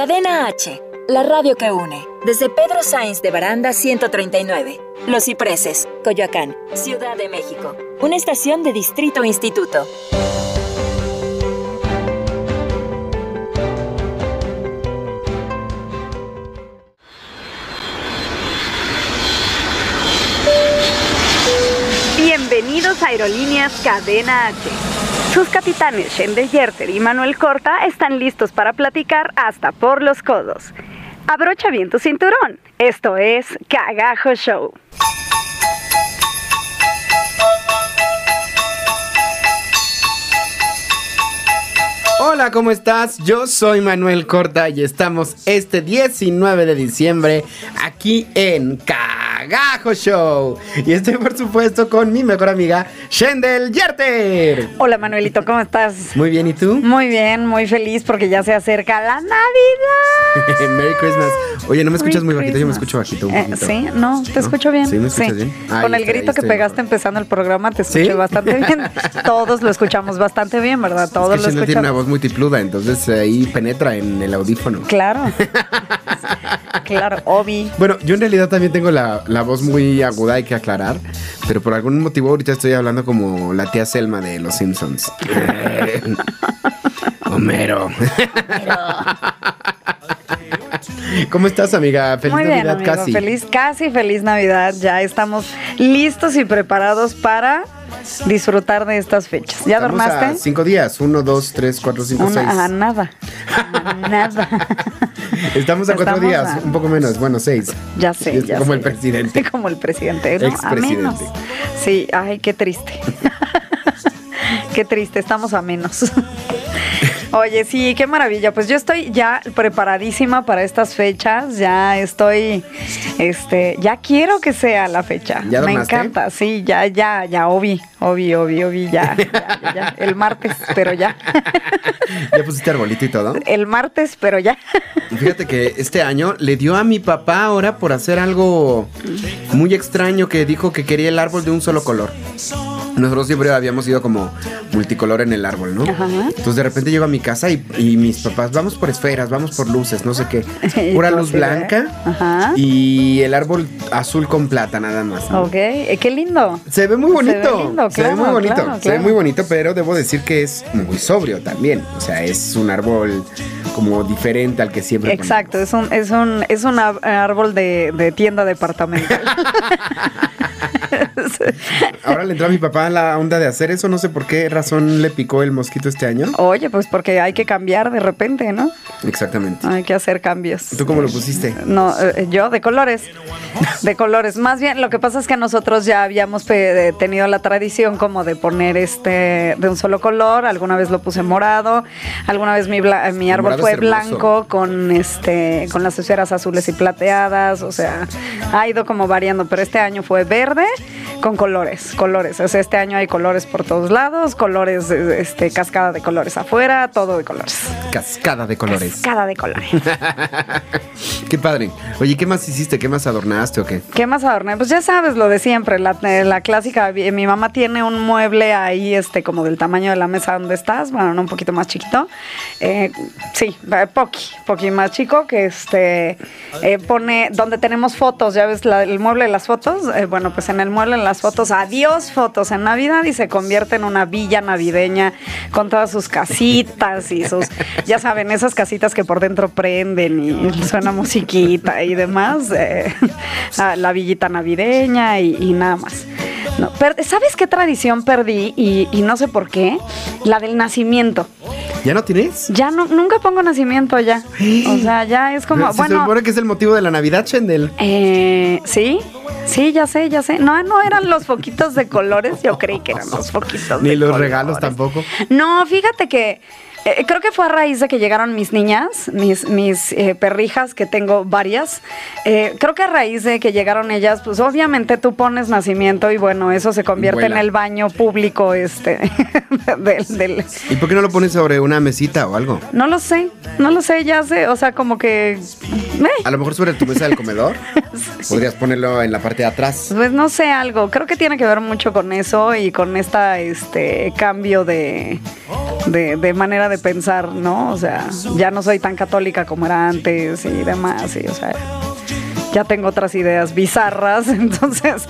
Cadena H, la radio que une. Desde Pedro Sainz de Baranda 139. Los Cipreses, Coyoacán, Ciudad de México. Una estación de Distrito Instituto. Bienvenidos a Aerolíneas Cadena H. Sus capitanes Shendel Yerter y Manuel Corta están listos para platicar hasta por los codos. Abrocha bien tu cinturón. Esto es Cagajo Show. Hola, ¿cómo estás? Yo soy Manuel Corta y estamos este 19 de diciembre aquí en Cagajo Show. Y estoy por supuesto con mi mejor amiga Shendel Yerter. Hola Manuelito, ¿cómo estás? Muy bien, ¿y tú? Muy bien, muy feliz porque ya se acerca la Navidad. Merry Christmas. Oye, ¿no me escuchas Merry muy bajito? Yo me escucho bajito un Eh, sí, no, te ¿No? escucho bien. Sí, me escuchas bien. Ahí Con el está, grito que pegaste empezando el programa, te escuché ¿Sí? bastante bien. Todos lo escuchamos bastante bien, ¿verdad? Todos es que lo Shendel tiene una escuchamos. voz multipluda, entonces ahí penetra en el audífono. Claro. claro, Obi. Bueno, yo en realidad también tengo la, la voz muy aguda, hay que aclarar. Pero por algún motivo ahorita estoy hablando como la tía Selma de Los Simpsons. Homero. ¿Cómo estás, amiga? Feliz Muy bien, Navidad amigo. casi. Feliz, casi feliz Navidad. Ya estamos listos y preparados para disfrutar de estas fechas. ¿Ya Estamos a dormaste? cinco días. Uno, dos, tres, cuatro, cinco, Una- seis. a nada. A nada. Estamos a cuatro Estamos días, a- un poco menos. Bueno, seis. Ya sé, Es ya como sé. el presidente. Como el presidente, ¿no? A Expresidente. menos. Sí, ay, qué triste. qué triste, estamos a menos. Oye, sí, qué maravilla. Pues yo estoy ya preparadísima para estas fechas. Ya estoy, este, ya quiero que sea la fecha. ¿Ya Me encanta, sí, ya, ya, ya, obi, obi, obi, obi, ya, ya, ya, ya. El martes, pero ya. ¿Ya pusiste arbolito y todo? El martes, pero ya. Fíjate que este año le dio a mi papá ahora por hacer algo muy extraño que dijo que quería el árbol de un solo color. Nosotros siempre habíamos ido como multicolor en el árbol, ¿no? Ajá. Entonces de repente llego a mi casa y, y mis papás, vamos por esferas, vamos por luces, no sé qué. Pura luz blanca Ajá. y el árbol azul con plata nada más. ¿no? Ok, eh, qué lindo. Se ve muy Se ve bonito. se ve muy bonito. claro, Se ve muy bonito, pero debo decir que es muy sobrio también. O sea, es un árbol como diferente al que siempre ponemos. Exacto, es un, es un, es un árbol de, de tienda departamental. Ahora le entró a mi papá la onda de hacer eso. No sé por qué razón le picó el mosquito este año. Oye, pues porque hay que cambiar de repente, ¿no? Exactamente. Hay que hacer cambios. ¿Tú cómo lo pusiste? No, eh, yo de colores, de colores. Más bien, lo que pasa es que nosotros ya habíamos pe- tenido la tradición como de poner este de un solo color. Alguna vez lo puse morado, alguna vez mi, bla- mi árbol fue blanco con este con las esferas azules y plateadas. O sea, ha ido como variando, pero este año fue verde con colores, colores. O sea, este año hay colores por todos lados, colores, eh, este, cascada de colores afuera, todo de colores. Cascada de colores. Cascada de colores. Qué padre. Oye, ¿qué más hiciste? ¿Qué más adornaste o qué? ¿Qué más adorné? Pues ya sabes lo de siempre, la, eh, la clásica. Mi mi mamá tiene un mueble ahí, este, como del tamaño de la mesa donde estás, bueno, no un poquito más chiquito. Eh, sí, eh, poqui, poqui más chico, que este eh, pone donde tenemos fotos, ya ves la- el mueble de las fotos. Eh, bueno, pues en el mueble de las fotos, adiós fotos en Navidad y se convierte en una villa navideña con todas sus casitas y sus, ya saben, esas casitas que por dentro prenden y suena musiquita y demás. eh, la villita navideña y, y nada más. No, ¿Sabes qué tradición perdí? Y, y no sé por qué. La del nacimiento. ¿Ya no tienes? Ya no, nunca pongo nacimiento ya. O sea, ya es como, si se bueno. supone que es el motivo de la Navidad, Chendel. Eh, sí, sí, ya sé, ya sé. No, no eran los foquitos de colores. Yo creí que eran los foquitos Ni de los colores. regalos tampoco. No, fíjate que eh, creo que fue a raíz de que llegaron mis niñas, mis, mis eh, perrijas, que tengo varias. Eh, creo que a raíz de que llegaron ellas, pues obviamente tú pones nacimiento y bueno, eso se convierte Vuela. en el baño público este del, del- ¿Y por qué no lo pones sobre una mesita o algo? no lo sé, no lo sé, ya sé, o sea, como que A lo mejor sobre tu mesa del comedor. Podrías ponerlo en la parte de atrás. Pues no sé algo, creo que tiene que ver mucho con eso y con esta este cambio de, de, de manera de pensar, ¿no? O sea, ya no soy tan católica como era antes y demás, y o sea, ya tengo otras ideas bizarras, entonces,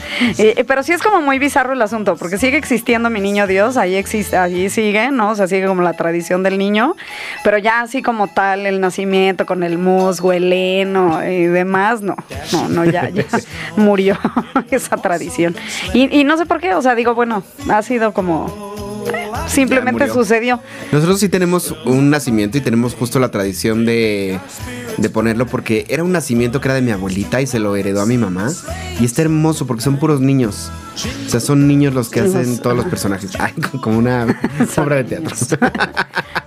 pero sí es como muy bizarro el asunto, porque sigue existiendo mi niño Dios, ahí existe, allí sigue, ¿no? O sea, sigue como la tradición del niño, pero ya así como tal, el nacimiento con el musgo, el heno y demás, no, no, no, ya, ya murió esa tradición. Y, y no sé por qué, o sea, digo, bueno, ha sido como... Simplemente sucedió. Nosotros sí tenemos un nacimiento y tenemos justo la tradición de, de ponerlo porque era un nacimiento que era de mi abuelita y se lo heredó a mi mamá. Y está hermoso porque son puros niños. O sea, son niños los que hacen todos los personajes. Ay, como una obra de teatro.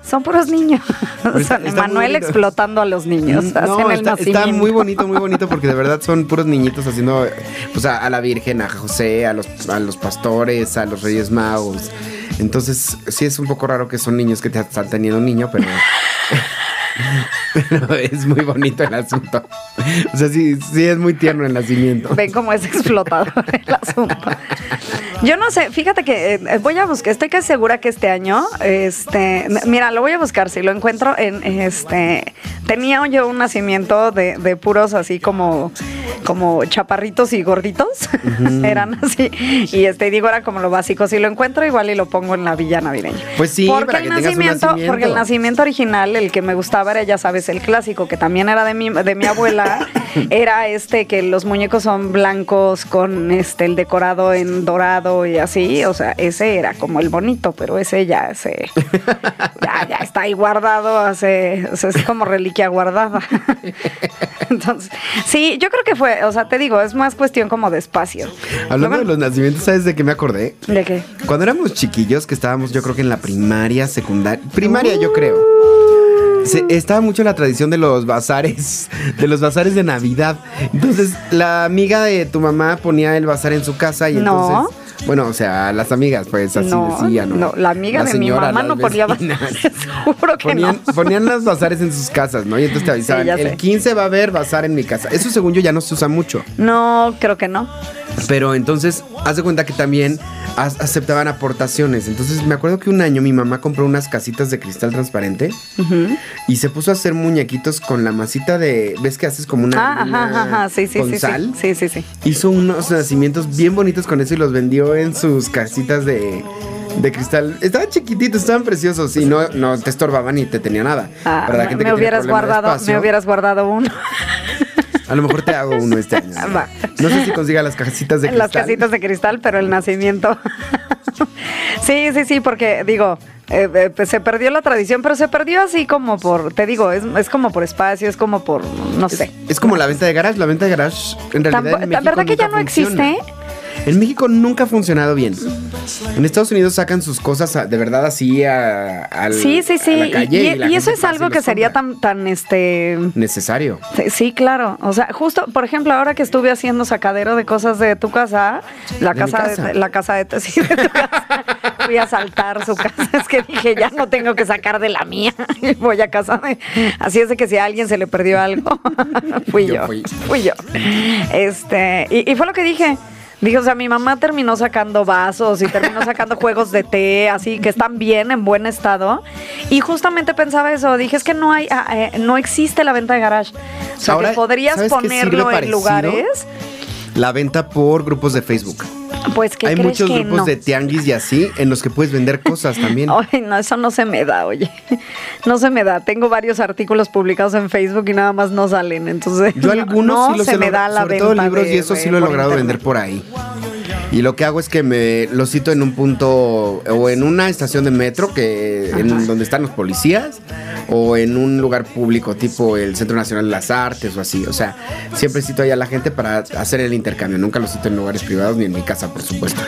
Son puros niños. Son está muy Manuel bonito. explotando a los niños. No, hacen el está, nacimiento. está muy bonito, muy bonito porque de verdad son puros niñitos haciendo pues a, a la Virgen, a José, a los, a los pastores, a los Reyes Magos. Entonces, sí es un poco raro que son niños que te están teniendo un niño, pero, es muy bonito el asunto. O sea, sí, sí es muy tierno el nacimiento. Ven cómo es explotado el asunto. Yo no sé, fíjate que eh, voy a buscar, estoy casi segura que este año, este, mira, lo voy a buscar, si lo encuentro en, este, tenía yo un nacimiento de, de puros así como, como chaparritos y gorditos, eran así, y este, digo, era como lo básico, si lo encuentro igual y lo pongo en la villa navideña. Pues sí, porque para el que nacimiento, nacimiento. porque el nacimiento original, el que me gustaba era, ya sabes, el clásico, que también era de mi, de mi abuela, era este que los muñecos son blancos con este el decorado en dorado y así, o sea, ese era como el bonito, pero ese ya se ya, ya está ahí guardado, hace, o sea, es como reliquia guardada. Entonces, sí, yo creo que fue, o sea, te digo, es más cuestión como de espacio. Hablando de los nacimientos, ¿sabes de qué me acordé? ¿De qué? Cuando éramos chiquillos, que estábamos yo creo que en la primaria, secundaria, primaria yo creo. Se- estaba mucho la tradición de los bazares, de los bazares de Navidad. Entonces, la amiga de tu mamá ponía el bazar en su casa y No. entonces, bueno, o sea, las amigas, pues así no, decían, ¿no? no, la amiga de mi mamá las no ponía bazares, seguro que Ponían, no. ponían los bazares en sus casas, ¿no? Y entonces te avisaban, el 15 va a haber bazar en mi casa. Eso según yo ya no se usa mucho. No, creo que no. Pero entonces, haz de cuenta que también aceptaban aportaciones. Entonces, me acuerdo que un año mi mamá compró unas casitas de cristal transparente y se puso a hacer muñequitos con la masita de. ¿Ves que haces como una. Ah, ajá, ajá, sí, sí, con sí, sal? sí, sí, sí. Hizo unos nacimientos bien bonitos con eso y los vendió en sus casitas de. De cristal, estaban chiquititos, estaban preciosos y no, no te estorbaban ni te tenía nada. Ah, Para la me- gente me que hubieras guardado, me hubieras guardado uno. A lo mejor te hago uno este año. Va. No sé si consiga las casitas de cristal. las casitas de cristal, pero el nacimiento. sí, sí, sí, porque digo, eh, eh, pues se perdió la tradición, pero se perdió así como por, te digo, es, es como por espacio, es como por, no sé. Es como la venta de garage. La venta de garage, en realidad. Tampo- en México ¿Verdad que ya no funciona. existe? En México nunca ha funcionado bien. En Estados Unidos sacan sus cosas a- de verdad así a, al- Sí, sí, sí. a la y- calle y, y la y eso es y algo que sería tan, tan, este, necesario. Sí, claro. O sea, justo, por ejemplo, ahora que estuve haciendo sacadero de cosas de tu casa, la ¿De mi casa, casa? De, la casa de, sí, de tu casa, fui a saltar su casa. Es que dije, ya no tengo que sacar de la mía. Voy a casa de. Así es de que si a alguien se le perdió algo, fui Yo yo. fui. Fui yo. Este, y, y fue lo que dije. Dije, o sea, mi mamá terminó sacando vasos y terminó sacando juegos de té, así que están bien, en buen estado. Y justamente pensaba eso, dije, es que no hay, ah, eh, no existe la venta de garage. O sea, Ahora, que podrías ¿sabes qué sirve ponerlo en parecido? lugares. La venta por grupos de Facebook. Pues que Hay crees muchos que grupos no. de tianguis y así en los que puedes vender cosas también. Ay, no, eso no se me da, oye. No se me da. Tengo varios artículos publicados en Facebook y nada más no salen. Entonces, Yo algunos no sí los se he me da la sobre venta todo libros de- y eso sí lo he logrado internet. vender por ahí. Y lo que hago es que me lo cito en un punto o en una estación de metro que en donde están los policías o en un lugar público tipo el Centro Nacional de las Artes o así. O sea, siempre cito ahí a la gente para hacer el intercambio. Nunca lo cito en lugares privados ni en mi casa, por supuesto.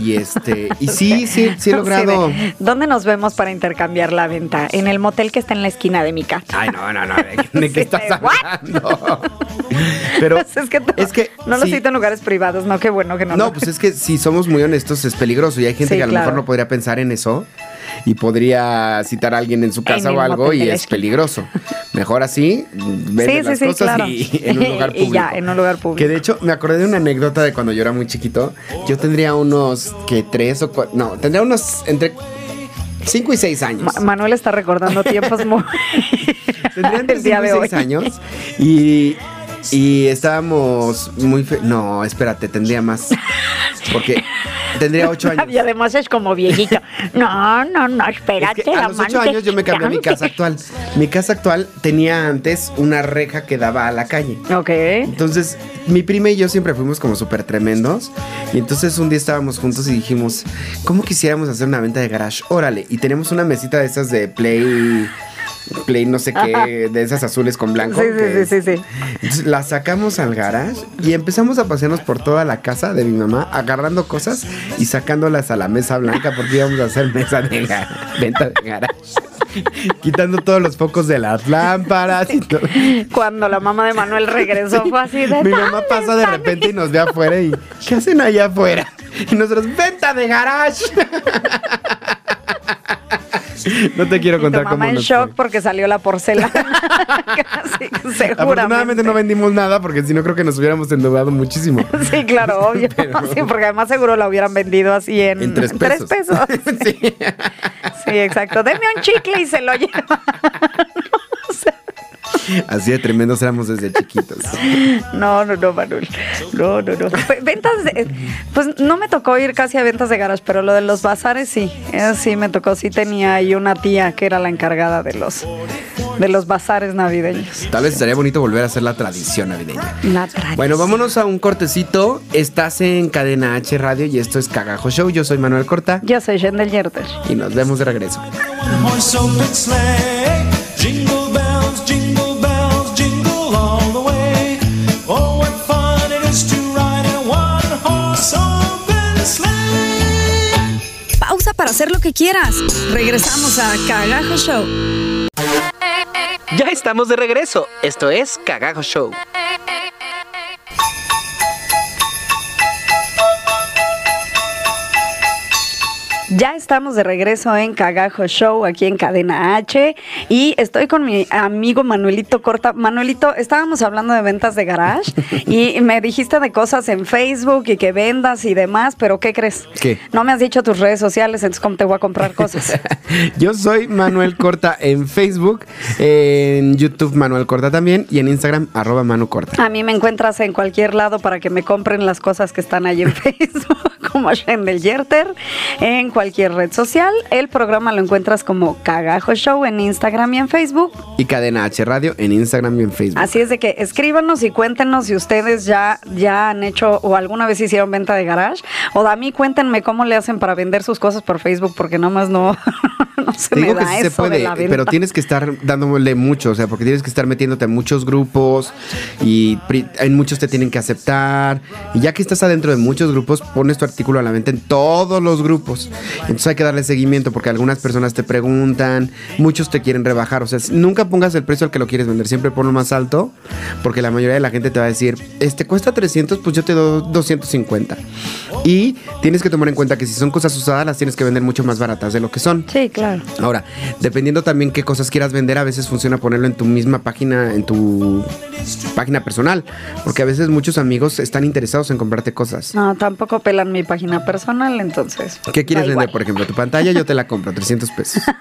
Y este, y sí, sí, sí he logrado. de, ¿Dónde nos vemos para intercambiar la venta? En el motel que está en la esquina de mi casa. Ay, no, no, no, ¿de, de qué estás hablando? Pero Pues es que, tú- es que no lo cito en lugares privados, no, qué bueno que no. No, lo- pues es que si somos muy honestos es peligroso y hay gente Sí, que a lo claro. mejor no podría pensar en eso y podría citar a alguien en su casa o algo y es peligroso. Mejor así, vende Sí, sí, las sí, cosas claro. y en un lugar Y público. ya, en un lugar público. Que de hecho, me acordé de una anécdota de cuando yo era muy chiquito. Yo tendría unos, que tres o cuatro, no, tendría unos entre cinco y seis años. Ma- Manuel está recordando tiempos muy. Tendría entre el día cinco de y seis hoy. años. Y, y estábamos muy... fe- no, espérate, tendría más. Porque tendría ocho años. Y además es como viejito. No, no, no, espérate. Es que a los ocho años yo me cambié a mi casa actual. Mi casa actual tenía antes una reja que daba a la calle. Ok. Entonces, mi prima y yo siempre fuimos como súper tremendos. Y entonces un día estábamos juntos y dijimos, ¿cómo quisiéramos hacer una venta de garage? Órale. Y teníamos una mesita de esas de Play. Play no sé qué, de esas azules con blanco. Sí, sí, sí, sí, sí. Entonces la sacamos al garage y empezamos a pasearnos por toda la casa de mi mamá, agarrando cosas y sacándolas a la mesa blanca porque íbamos a hacer mesa de venta de garage. Quitando todos los focos de las lámparas y todo. Cuando la mamá de Manuel regresó fue así de. Mi mamá pasa de repente y nos ve afuera y ¿qué hacen allá afuera? Y nosotros, venta de garage. No te quiero Y tu contar cómo mamá en nos shock fue. porque salió la porcelana. Casi, seguramente. Afortunadamente no vendimos nada porque si no creo que nos hubiéramos endeudado muchísimo. Sí, claro, obvio. Pero- Sí, porque además seguro la hubieran vendido así en, En tres pesos. pesos. Sí. Sí, exacto. Deme un chicle y se lo lleva. Así de tremendos éramos desde chiquitos. No, no, no, Manuel. No, no, no. Ve- Ventas, de- pues no me tocó ir casi a ventas de garage, pero lo de los bazares sí. Eso sí me tocó. Sí tenía ahí una tía que era la encargada de los, de los bazares navideños. Tal vez estaría bonito volver a hacer la tradición navideña. La tradición. Bueno, vámonos a un cortecito. Estás en Cadena H Radio y esto es Cagajo Show. Yo soy Manuel Corta Yo soy Shendel Yerter. y nos vemos de regreso. Hacer lo que quieras. Regresamos a Cagajo Show. Ya estamos de regreso. Esto es Cagajo Show. Ya estamos de regreso en Cagajo Show, aquí en Cadena H. Y estoy con mi amigo Manuelito Corta. Manuelito, estábamos hablando de ventas de garage y me dijiste de cosas en Facebook y que vendas y demás, pero ¿qué crees? ¿Qué? No me has dicho tus redes sociales, entonces ¿cómo te voy a comprar cosas? Yo soy Manuel Corta en Facebook, en YouTube Manuel Corta también y en Instagram arroba Manu Corta. A mí me encuentras en cualquier lado para que me compren las cosas que están ahí en Facebook, como Shendel Yerter, en cualquier red social. El programa lo encuentras como Cagajo Show en Instagram y en Facebook. Y Cadena H Radio en Instagram y en Facebook. Así es de que escríbanos y cuéntenos si ustedes ya, ya han hecho o alguna vez hicieron venta de garage. O a mí cuéntenme cómo le hacen para vender sus cosas por Facebook, porque nomás no, no se Te me digo que da sí eso se puede, de la venta. pero tienes que estar dándole mucho, o sea, porque tienes que estar metiéndote en muchos grupos y en muchos te tienen que aceptar. Y ya que estás adentro de muchos grupos, pones tu artículo a la venta en todos los grupos. Entonces hay que darle seguimiento porque algunas personas te preguntan, muchos te quieren rebajar. O sea, nunca pongas el precio al que lo quieres vender, siempre ponlo más alto, porque la mayoría de la gente te va a decir, este cuesta 300, pues yo te doy 250. Y tienes que tomar en cuenta que si son cosas usadas, las tienes que vender mucho más baratas de lo que son. Sí, claro. Ahora, dependiendo también qué cosas quieras vender, a veces funciona ponerlo en tu misma página, en tu página personal, porque a veces muchos amigos están interesados en comprarte cosas. No, tampoco pelan mi página personal, entonces. ¿Qué quieres vender, por ejemplo? Tu pantalla yo te la compro, 300 pesos.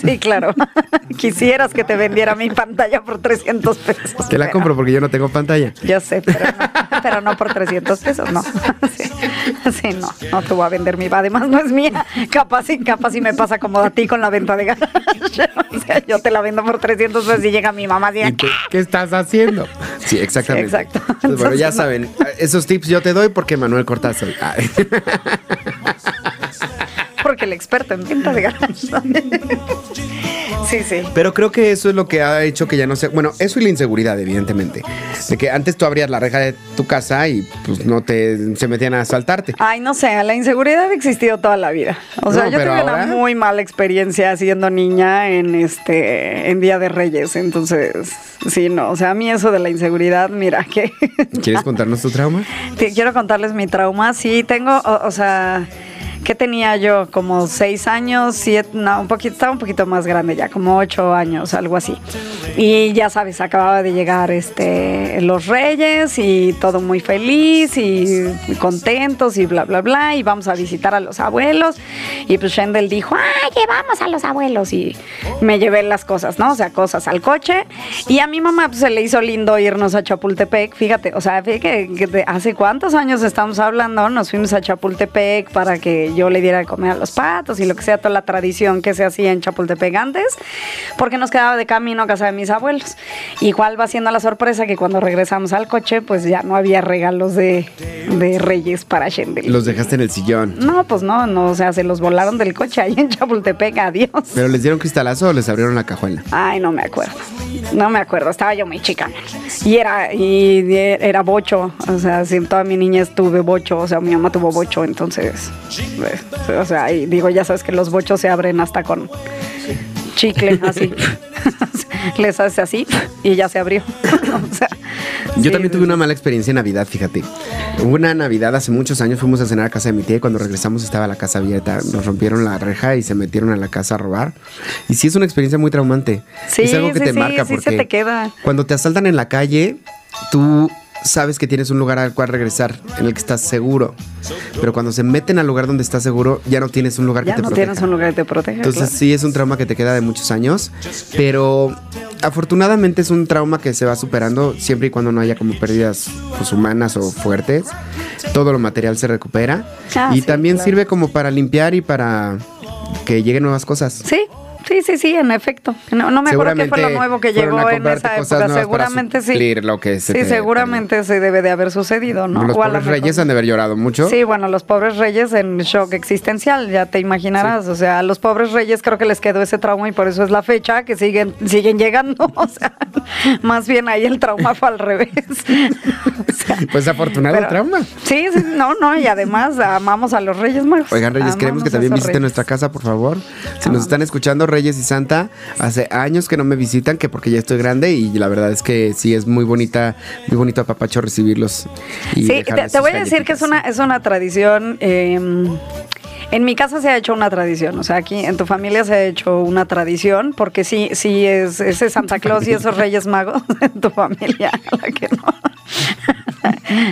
Sí, claro. Quisieras que te vendiera mi pantalla por 300 pesos. Te la compro porque yo no tengo pantalla. Yo sé, pero no, pero no por 300 pesos, no. Sí, sí, no, no te voy a vender mi Además, no es mía. Capaz y capaz y me pasa como a ti con la venta de garage. O sea, yo te la vendo por 300 pesos y llega mi mamá ¿Y tú, ¿Qué estás haciendo? Sí, exactamente. Sí, exacto. Entonces, bueno, ya saben, esos tips yo te doy porque Manuel Cortázar. Porque el experto en venta de garage. Sí, sí. Pero creo que eso es lo que ha hecho que ya no sea. Bueno, eso y la inseguridad, evidentemente. De que antes tú abrías la reja de tu casa y pues no te se metían a asaltarte. Ay, no sé, la inseguridad ha existido toda la vida. O sea, No, yo tuve ahora- una muy mala experiencia siendo niña en este en Día de Reyes, entonces sí, no, o sea, a mí eso de la inseguridad, mira que ¿Quieres contarnos tu trauma? Te- quiero contarles mi trauma. Sí, tengo, o, o sea, ¿qué tenía yo? Como seis años, siete, no, un poquito, estaba un poquito más grande ya, como ocho años, algo así. Y ya sabes, acababa de llegar este, los reyes y todo muy feliz y contentos y bla, bla, bla. Y vamos a visitar a los abuelos. Y pues Shendel dijo, ¡ay, llevamos a los abuelos! Y me llevé las cosas, ¿no? O sea, cosas al coche. Y a mi mamá pues, se le hizo lindo irnos a Chapultepec. Fíjate, o sea, fíjate que, hace cuántos años estamos hablando, nos fuimos a Chapultepec para que yo le diera de comer a los patos y lo que sea, toda la tradición que se hacía en Chapultepec antes, porque nos quedaba de camino a casa de mis abuelos. Igual va siendo la sorpresa que cuando regresamos al coche, pues ya no había regalos de, de Reyes para Shendel. Los dejaste en el sillón. No, pues no, no, o sea, se los volaron del coche ahí en Chapultepec, adiós. ¿Pero les dieron cristalazo o les abrieron la cajuela? Ay, no me acuerdo. No me acuerdo, estaba yo muy chica. Y era, y era bocho, o sea, si toda mi niñez tuve bocho, o sea, mi mamá tuvo bocho, entonces, o sea, y digo, ya sabes que los bochos se abren hasta con chicle, así. Les hace así y ya se abrió. O sea, Yo sí, también tuve una mala experiencia en Navidad, fíjate. Hubo una Navidad hace muchos años, fuimos a cenar a casa de mi tía y cuando regresamos estaba la casa abierta. Nos rompieron la reja y se metieron a la casa a robar. Y sí es una experiencia muy traumante. Sí, es algo que sí, te marca sí se porque te queda. cuando te asaltan en la calle, tú sabes que tienes un lugar al cual regresar, en el que estás seguro. Pero cuando se meten al lugar donde estás seguro, ya no tienes un lugar ya que te no proteja. tienes un lugar que te proteja. Entonces claro. sí es un trauma que te queda de muchos años, pero afortunadamente es un trauma que se va superando siempre y cuando no haya como pérdidas pues, humanas o fuertes. Todo lo material se recupera Ah, y sí, también claro. sirve como para limpiar y para que lleguen nuevas cosas. Sí, sí, sí, sí, en efecto. No, no me acuerdo qué fue lo nuevo que llegó en esa época. Seguramente sí. lo que se Sí, te seguramente se debe de haber sucedido, ¿no? Los O pobres reyes han de haber llorado mucho. Sí, bueno, los pobres reyes en shock existencial, ya te imaginarás. O sea, a los pobres reyes creo que les quedó ese trauma y por eso es la fecha que siguen, siguen llegando. O sea, más bien ahí el trauma fue al revés. O sea, Pues afortunado pero- trauma. Sí, sí, no, no, y además amamos a los reyes magos. Oigan, Reyes, queremos que también visiten reyes. nuestra casa, por favor. Si nos están escuchando, Reyes y Santa, hace años que no me visitan, que porque ya estoy grande y la verdad es que sí es muy bonita, muy bonito a Papacho recibirlos. Y Sí, te, voy a decir que es una, es una tradición. eh, en mi casa se ha hecho una tradición, o sea, aquí en tu familia se ha hecho una tradición, porque sí, sí es ese Santa Claus y esos Reyes Magos en tu familia, la que no.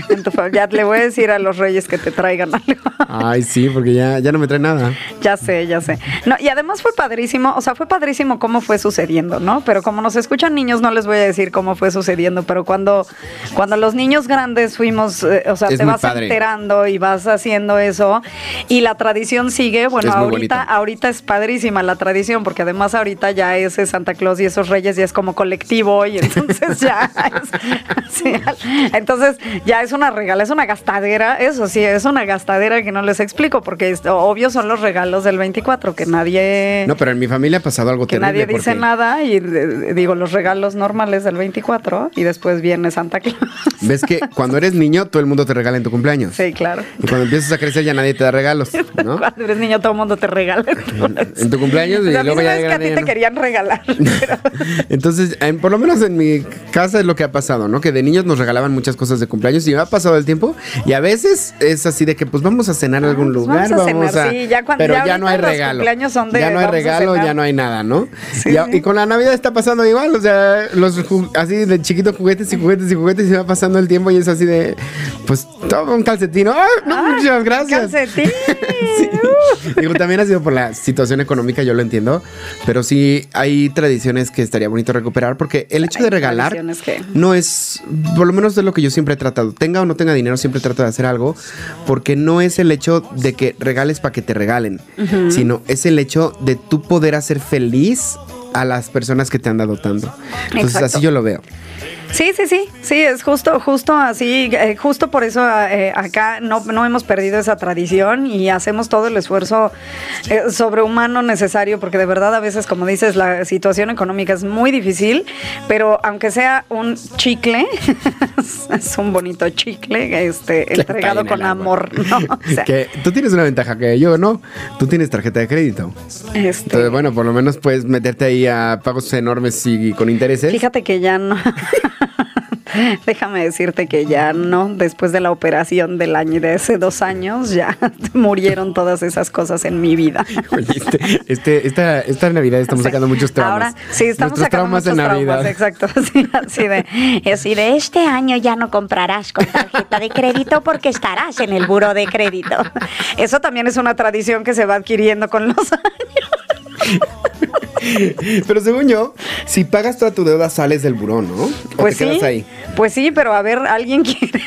En tu fa- ya le voy a decir a los reyes que te traigan algo. Ay, sí, porque ya, ya no me trae nada. Ya sé, ya sé. No, y además fue padrísimo, o sea, fue padrísimo cómo fue sucediendo, ¿no? Pero como nos escuchan niños, no les voy a decir cómo fue sucediendo, pero cuando, cuando los niños grandes fuimos, eh, o sea, Es te vas padre. enterando y vas haciendo eso, y la tradición sigue, bueno, ahorita, bonita. ahorita es padrísima la tradición, porque además ahorita ya ese Santa Claus y esos reyes ya es como colectivo, y entonces ya es, sí, entonces ya es una regala, es una gastadera, eso sí, es una gastadera que no les explico, porque es- obvio son los regalos del 24, que nadie... No, pero en mi familia ha pasado algo que terrible. nadie dice porque nada y eh, digo los regalos normales del 24 y después viene Santa Claus. Ves que cuando eres niño, todo el mundo te regala en tu cumpleaños. Sí, claro. Y cuando empiezas a crecer, ya nadie te da regalos, ¿no? Cuando eres niño todo el mundo te regala. En tu cumpleaños y O sea, a mí luego ya que a ti te no. querían regalar. pero- Entonces, en- por lo menos en mi casa es lo que ha pasado, ¿no? Que de niños nos regalaban muchas cosas de cumpleaños y ha pasado el tiempo y a veces es así de que pues vamos a cenar a algún pues lugar, vamos a vamos cenar, a, sí, ya cuando- pero ya ya, no hay regalo. cumpleaños son de ya no hay regalo, ya no hay nada, ¿no? Sí, y, a- sí. y con la Navidad está pasando igual, o sea, los así de chiquito juguetes y juguetes y juguetes y va pasando el tiempo y es así de pues toma un calcetín. ¡Ay, no, Ah, muchas gracias! Calcetín. Sí. Digo, también ha sido por la situación económica, yo lo entiendo, pero sí hay tradiciones que estaría bonito recuperar porque el hecho Hay de regalar que- no es, por lo menos de lo que yo siempre he tratado, tenga o no tenga dinero, siempre trato de hacer algo, porque no es el hecho de que regales para que te regalen, sino es el hecho de tú poder hacer feliz a las personas que te han dado tanto. Entonces Exacto. así yo lo veo. Sí, sí, sí, sí, es justo, justo así, eh, justo por eso eh, acá no, no hemos perdido esa tradición y hacemos todo el esfuerzo eh, sobrehumano necesario, porque de verdad a veces, como dices, la situación económica es muy difícil, pero aunque sea un chicle, es un bonito chicle, este, entregado con amor, ¿no? O sea, que tú tienes una ventaja que yo no, tú tienes tarjeta de crédito. este, Entonces, bueno, por lo menos puedes meterte ahí a pagos enormes y con intereses. Fíjate que ya no. déjame decirte que ya no, después de la operación del año de hace dos años, ya murieron todas esas cosas en mi vida. Oye, este, este- esta, esta Navidad estamos Sí. sacando muchos traumas. Ahora, sí, estamos Nuestros sacando traumas de muchos Navidad. traumas, exacto. Sí, así de, así de este año ya no comprarás con tarjeta de crédito porque estarás en el buro de crédito. Eso también es una tradición que se va adquiriendo con los años. Pero según yo, si pagas toda tu deuda, sales del buró, ¿no? ¿O Pues te sí, quedas ahí? Pues sí, pero a ver, alguien quiere,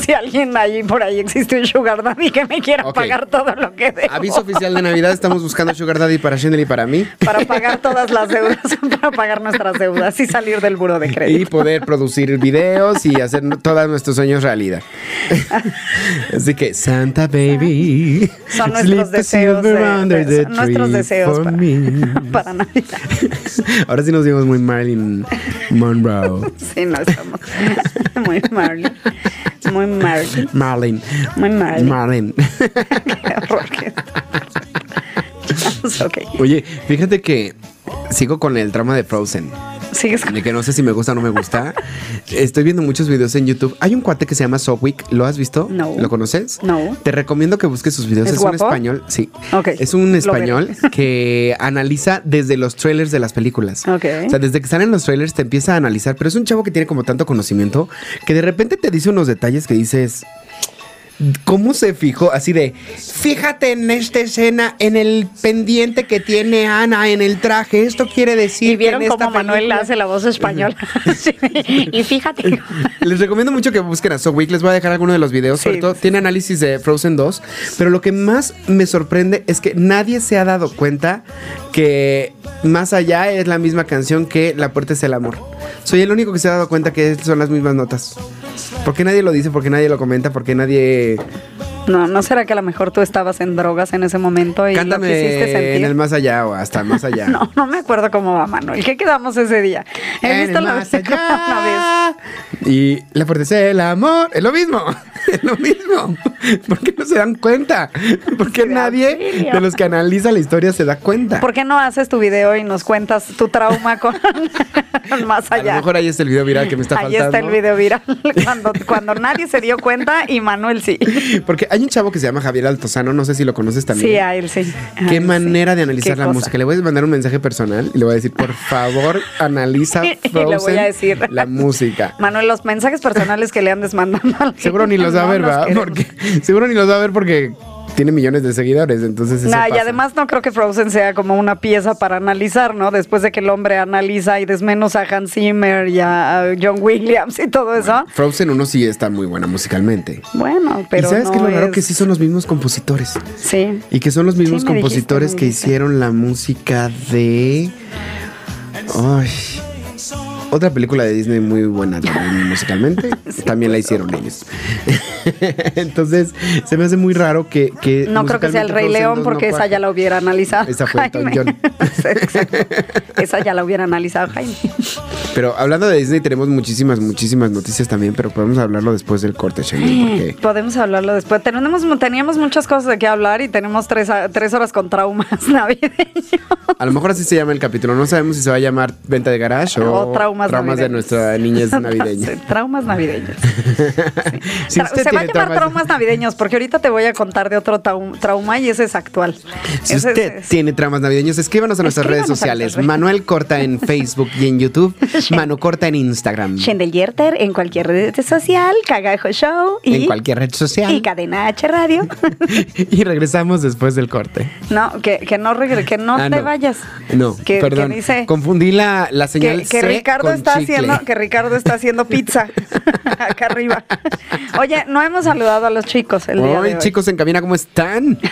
si alguien ahí por ahí existe un sugar daddy que me quiera pagar todo lo que debo. Aviso oficial de Navidad, estamos buscando Sugar Daddy para Shendel y para mí. Para pagar todas las deudas, para pagar nuestras deudas y salir del buro de Y crédito. poder producir videos y hacer todos nuestros sueños realidad. Así que, Santa Baby. Son nuestros deseos, de- de- son nuestros deseos for para, me. para Navidad. Ahora sí nos vimos muy Marilyn Monroe. Sí, no estamos muy Marley. Muy Marley. Marlin. Muy. Marlin. Qué horror. qué- ok. Oye, fíjate que sigo con el trama de Frozen. Sigues con... De que no sé si me gusta o no me gusta. Estoy viendo muchos videos en YouTube. Hay un cuate que se llama Sowick. ¿Lo has visto? No. ¿Lo conoces? No. Te recomiendo que busques sus videos. ¿Es Es, un español. Sí. Ok, Es un español que analiza desde los trailers de las películas. Ok. O sea, desde que salen los trailers te empieza a analizar. Pero es un chavo que tiene como tanto conocimiento que de repente te dice unos detalles que dices. ¿Cómo se fijó? Así de, fíjate en esta escena, en el pendiente que tiene Ana en el traje. Esto quiere decir. Y vieron que en esta cómo Manuel película- hace la voz española. Sí. Y fíjate. Les recomiendo mucho que busquen a Sowick. Les voy a dejar alguno de los videos. Sí, Sobre todo, sí, tiene análisis de Frozen 2. Pero lo que más me sorprende es que nadie se ha dado cuenta que más allá es la misma canción que La puerta es el amor. Soy el único que se ha dado cuenta que son las mismas notas. ¿Por qué nadie lo dice? ¿Por qué nadie lo comenta? ¿Por qué nadie No, ¿no será que a lo mejor tú estabas en drogas en ese momento y lo quisiste cántame sentir? en el más allá o hasta más allá? No, no me acuerdo cómo va Manuel. ¿Qué quedamos ese día? He En visto el la más película una vez. allá. Y la fuerte es el amor. Es lo mismo. Es lo mismo. ¿Por qué no se dan cuenta? Porque Sí, de nadie de los que analiza la historia se da cuenta. ¿Por qué no haces tu video y nos cuentas tu trauma con más A lo allá? mejor ahí está el video viral que me está Ahí faltando. está el video viral cuando, cuando nadie se dio cuenta y Manuel sí. Porque hay un chavo que se llama Javier Altozano, no sé si lo conoces también. Sí, a él sí. A Qué él sí. manera de analizar Qué la cosa. música. Le voy a mandar un mensaje personal y le voy a decir, por favor, analiza Y le Frozen, voy a decir. la música. Manuel, los mensajes personales que le andes mandando. Seguro ni gente, los va a no ver, ¿verdad? Porque seguro ni los va a ver porque tiene millones de seguidores, entonces eso Nah, y pasa. además no creo que Frozen sea como una pieza para analizar, ¿no? Después de que el hombre analiza y desmenuza a Hans Zimmer y a John Williams y todo eso. Frozen 1 sí está muy buena musicalmente. Bueno, pero y sabes no que lo raro es- que sí son los mismos compositores. Sí. Y que son los mismos Sí, me dijiste, compositores que hicieron la música de. Ay. Otra película de Disney muy buena también musicalmente. también la hicieron ellos. Entonces, se me hace muy raro que. que No creo que sea el Rey León 2 porque no esa ya la hubiera analizado. Esa fue Jaime. John. Exacto. Esa ya la hubiera analizado Jaime. Pero hablando de Disney, tenemos muchísimas, muchísimas noticias también, pero podemos hablarlo después del corte, porque. Podemos hablarlo después. Tenemos, teníamos muchas cosas de qué hablar y tenemos tres, tres horas con traumas navideños. A lo mejor así se llama el capítulo. No sabemos si se va a llamar Venta de Garage o, O traumas, de navideños. nuestra niñez navideña. Traumas navideños. Si Tra- usted se va a llamar traumas navideños porque ahorita te voy a contar de otro trau- trauma y ese es actual. Si Ese usted es- tiene traumas navideños, escríbanos a nuestras redes Escríbanos sociales. Manuel Corta en Facebook y en YouTube. Mano Corta en Instagram. Shendel Yerter en cualquier red social, Cagajo Show y, En cualquier red social. y Cadena H Radio. y regresamos después del corte. no, que, que no, que no Ah, te no. vayas. No, que, perdón. que dice Confundí la, la señal que, que C Ricardo con está chicle. haciendo que Ricardo está haciendo pizza acá arriba. Oye, no hemos saludado a los chicos el día Hoy, de hoy. chicos en cabina, ¿cómo están?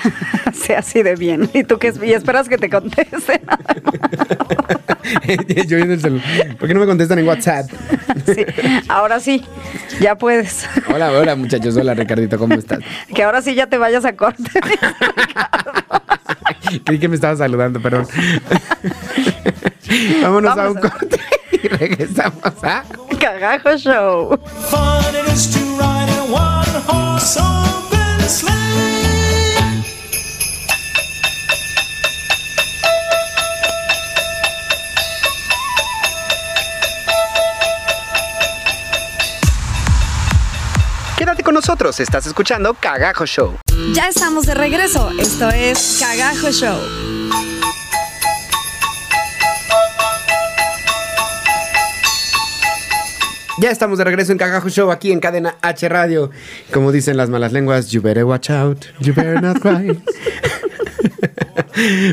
Sí, así de bien. Y tú que y esperas que te contesten. Yo viendo el celular. ¿Por qué no me contestan en WhatsApp? Sí, ahora sí, ya puedes. Hola, hola muchachos. Hola Ricardito, ¿cómo estás? Que ahora sí ya te vayas a corte. Creí que me estaba saludando, perdón. Vámonos a un corte y regresamos a... Cagajo Show. Sleigh. con nosotros. Estás escuchando Cagajo Show. Ya estamos de regreso. Esto es Cagajo Show. Ya estamos de regreso en Cagajo Show aquí en Cadena H Radio. Como dicen las malas lenguas, you better watch out, you better not cry.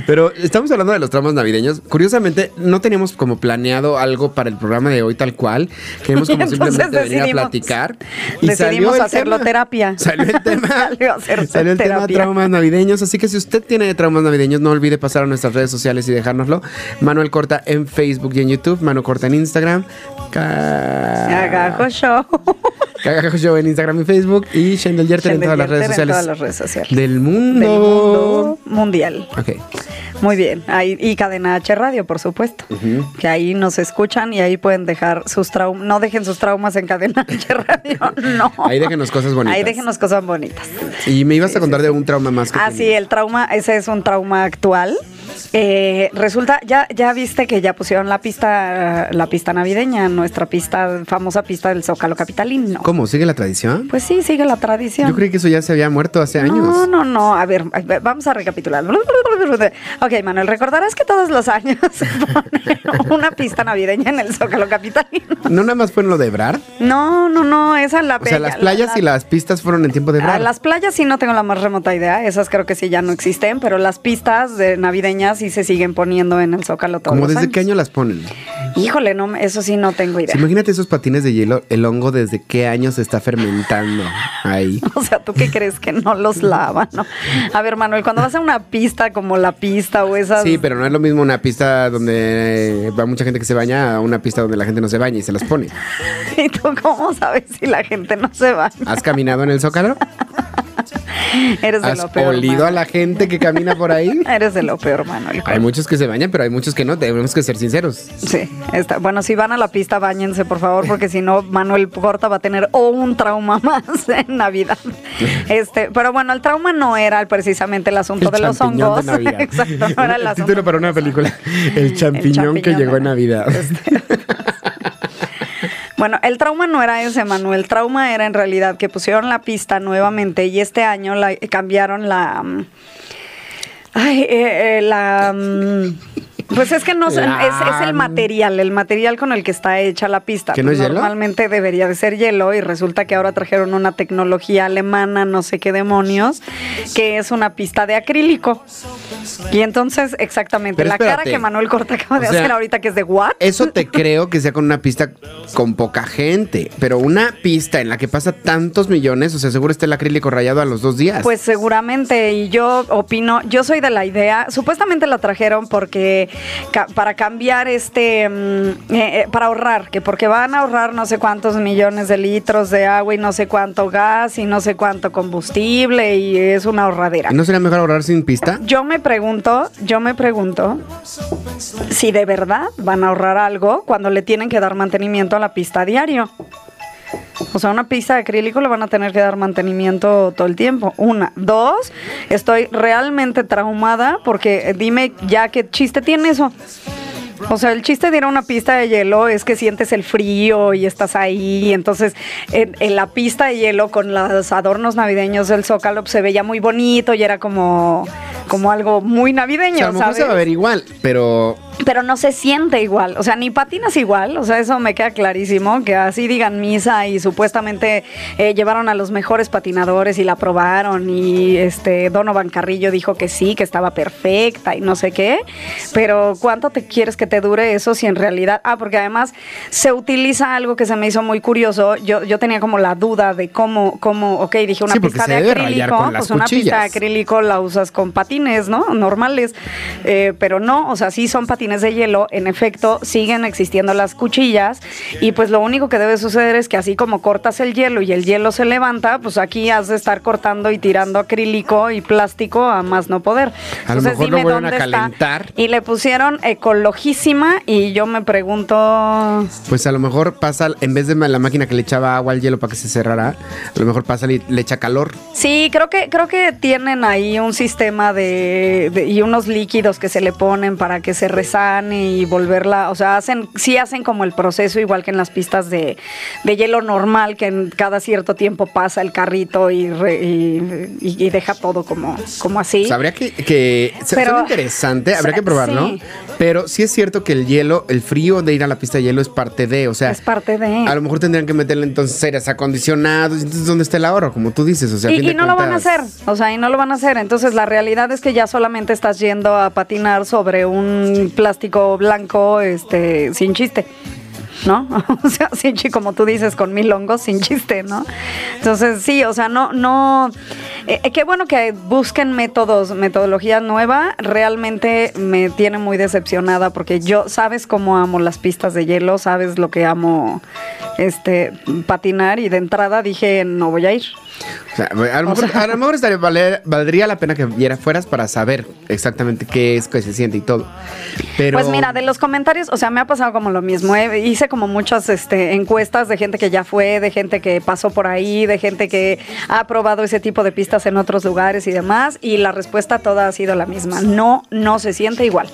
Pero estamos hablando de los tramos navideños. Curiosamente, no teníamos como planeado algo para el programa de hoy tal cual. Queremos como simplemente venir a platicar. decidimos el hacerlo tema. terapia. Salió el tema. Salió Salió el tema terapia. traumas navideños. Así que si usted tiene traumas navideños, no olvide pasar a nuestras redes sociales y dejárnoslo. Manuel Corta en Facebook y en YouTube. Manu Corta en Instagram. Ca- Cagajo Show. Cagajo Show en Instagram y Facebook y Shendel Yerter en todas las redes Yerter en sociales. todas las redes sociales. Del mundo. Del mundo mundial. Muy bien. Ahí, y Cadena H Radio, por supuesto. Que ahí nos escuchan y ahí pueden dejar sus traumas. No dejen sus traumas en Cadena H Radio. No. Ahí déjenos cosas bonitas. Ahí déjenos cosas bonitas. Y me ibas a contar de un trauma más que Ah, sí, el trauma, ese es un trauma actual. Eh, resulta, ya, ya viste que ya pusieron la pista, la pista navideña, nuestra pista, famosa pista del Zócalo Capitalino. ¿Cómo? ¿Sigue la tradición? Pues sí, sigue la tradición. Yo creí que eso ya se había muerto hace años. No, no, no. A ver, vamos a recapitular. Ok, Manuel, recordarás que todos los años se pone una pista navideña en el Zócalo Capitalino. ¿No nada más fue en lo de Ebrard? No, no, no, esa es la O sea, las playas y las pistas fueron en tiempo de A Ebrard. las playas sí no tengo la más remota idea, esas creo que sí ya no existen, pero las pistas de navideñas sí se siguen poniendo en el Zócalo todos ¿Cómo los desde años. qué año las ponen? Híjole, no, eso sí no tengo idea. Sí, imagínate esos patines de hielo, el hongo desde qué año se está fermentando ahí. O sea, ¿tú qué crees que no los lavan? no? A ver, Manuel, cuando vas a una pista como la pista o esas... Sí, pero no es lo mismo una pista donde eh, va mucha gente que se baña a una pista donde la gente no se baña y se las pone. ¿Y tú cómo sabes si la gente no se va? ¿Has caminado en el Zócalo? Eres de ¿Has lo peor. olido a la gente que camina por ahí? Eres de lo peor, Manuel. Hay muchos que se bañan, pero hay muchos que no. Tenemos que ser sinceros. Sí, está. bueno, si van a la pista, bañense, por favor, porque si no, Manuel Corta va a tener o un trauma más en Navidad. Este, pero bueno, el trauma no era precisamente el asunto El de los hongos. de. Exacto, no era el, el asunto. título para una película. El champiñón, que champiñón llegó de en Navidad. Bueno, el trauma no era ese, Manuel. El trauma era en realidad que pusieron la pista nuevamente y este año la, cambiaron la. mm, Ay, eh, eh, la. Pues es que no La- es, es el material, el material con el que está hecha la pista. ¿Que no es hielo? Normalmente debería de ser hielo y resulta que ahora trajeron una tecnología alemana, no sé qué demonios, que es una pista de acrílico. Y entonces, exactamente, Pero la cara que Manuel Corta acaba de O sea, hacer ahorita, que es de what? Eso te creo que sea con una pista con poca gente, pero una pista en la que pasa tantos millones, o sea, seguro está el acrílico rayado a los dos días. Pues seguramente, y yo opino, yo soy de la idea, supuestamente la trajeron porque ca- para cambiar este, mm, eh, eh, para ahorrar, que porque van a ahorrar no sé cuántos millones de litros de agua y no sé cuánto gas y no sé cuánto combustible y es una ahorradera. ¿No sería mejor ahorrar sin pista? Yo me pregunto, yo me pregunto si de verdad van a ahorrar algo cuando le tienen que dar mantenimiento a la pista a diario. O sea, una pista de acrílico le van a tener que dar mantenimiento todo el tiempo. Una. Dos, estoy realmente traumada porque eh, dime ya qué chiste tiene eso. O sea, el chiste de ir a una pista de hielo es que sientes el frío y estás ahí. Entonces, en, en la pista de hielo con los adornos navideños del Zócalo pues, se veía muy bonito y era como, como algo muy O sea, navideño, a lo mejor ¿sabes? se va a ver igual, pero pero no se siente igual, o sea, ni patinas igual, o sea, eso me queda clarísimo, que así digan misa y supuestamente eh, llevaron a los mejores patinadores y la probaron y este Donovan Carrillo dijo que sí, que estaba perfecta y no sé qué, pero ¿cuánto te quieres que te dure eso si en realidad, ah, porque además se utiliza algo que se me hizo muy curioso, yo, yo tenía como la duda de cómo, cómo, ok, dije una Sí, pista de acrílico, pues una pista de acrílico la usas con patines, ¿no? Normales. Eh, pero no, o sea, sí son patines de hielo. En efecto, siguen existiendo las cuchillas. Y pues lo único que debe suceder es que así como cortas el hielo y el hielo se levanta, pues aquí has de estar cortando y tirando acrílico y plástico a más no poder. A lo mejor lo vuelven a calentar. Y le pusieron ecologísima y yo me pregunto... pues a lo mejor pasa, en vez de la máquina que le echaba agua al hielo para que se cerrara, a lo mejor pasa y le echa calor. Sí, creo que creo que tienen ahí un sistema de, de- y unos líquidos que se le ponen para que se resalga y volverla, o sea, hacen, sí hacen como el proceso igual que en las pistas de, de hielo normal, que en cada cierto tiempo pasa el carrito y, re- y, y- y deja todo como, como así. O sea, habría que, que Pero- suena interesante, habría que probarlo. Sí. Pero sí es cierto que el hielo, el frío de ir a la pista de hielo es parte de, o sea, Es parte de. a lo mejor tendrían que meterle entonces aires acondicionados, entonces ¿dónde está el ahorro? Como tú dices, o sea, y, y no lo van a hacer, o sea, y no lo van a hacer. Entonces la realidad es que ya solamente estás yendo a patinar sobre un plástico blanco, este, sin chiste. ¿No? O sea, sin chi- como tú dices, con mil hongos, sin chiste, ¿no? Entonces, sí, o sea, no, no. eh, eh, qué bueno que busquen métodos, metodología nueva. Realmente me tiene muy decepcionada porque yo, sabes cómo amo las pistas de hielo, sabes lo que amo este patinar y de entrada dije no voy a ir. O sea, a lo mejor, a lo mejor estaría, valer- valdría la pena que viera fueras para saber exactamente qué es, qué se siente y todo. Pero, Pues mira, de los comentarios, o sea, me ha pasado como lo mismo. ¿eh? Hice como muchas este, encuestas de gente que ya fue, de gente que pasó por ahí, de gente que ha probado ese tipo de pistas en otros lugares y demás, y la respuesta toda ha sido la misma. No, no se siente igual.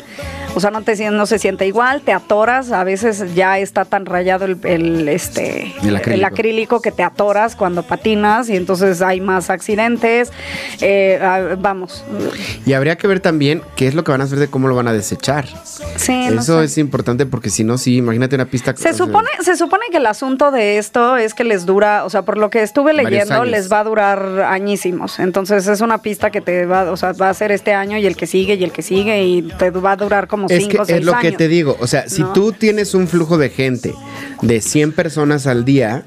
O sea, no, te, no se siente igual, te atoras, a veces ya está tan rayado el, el, este, El acrílico. acrílico que te atoras cuando patinas y entonces hay más accidentes. Eh, ah, vamos, Y habría que ver también qué es lo que van a hacer de cómo lo van a desechar. sí, no Eso sé. es importante porque si no, sí, imagínate una pista. Se sea, supone, se supone que el asunto de esto es que les dura, o sea, por lo que estuve leyendo, años. les va a durar añísimos. Entonces es una pista que te va, o sea, va a ser este año y el que sigue y el que sigue y te va a durar como Es cinco o que seis es lo años. que te digo. O sea, si ¿no? tú tienes un flujo de gente de 100 personas al día,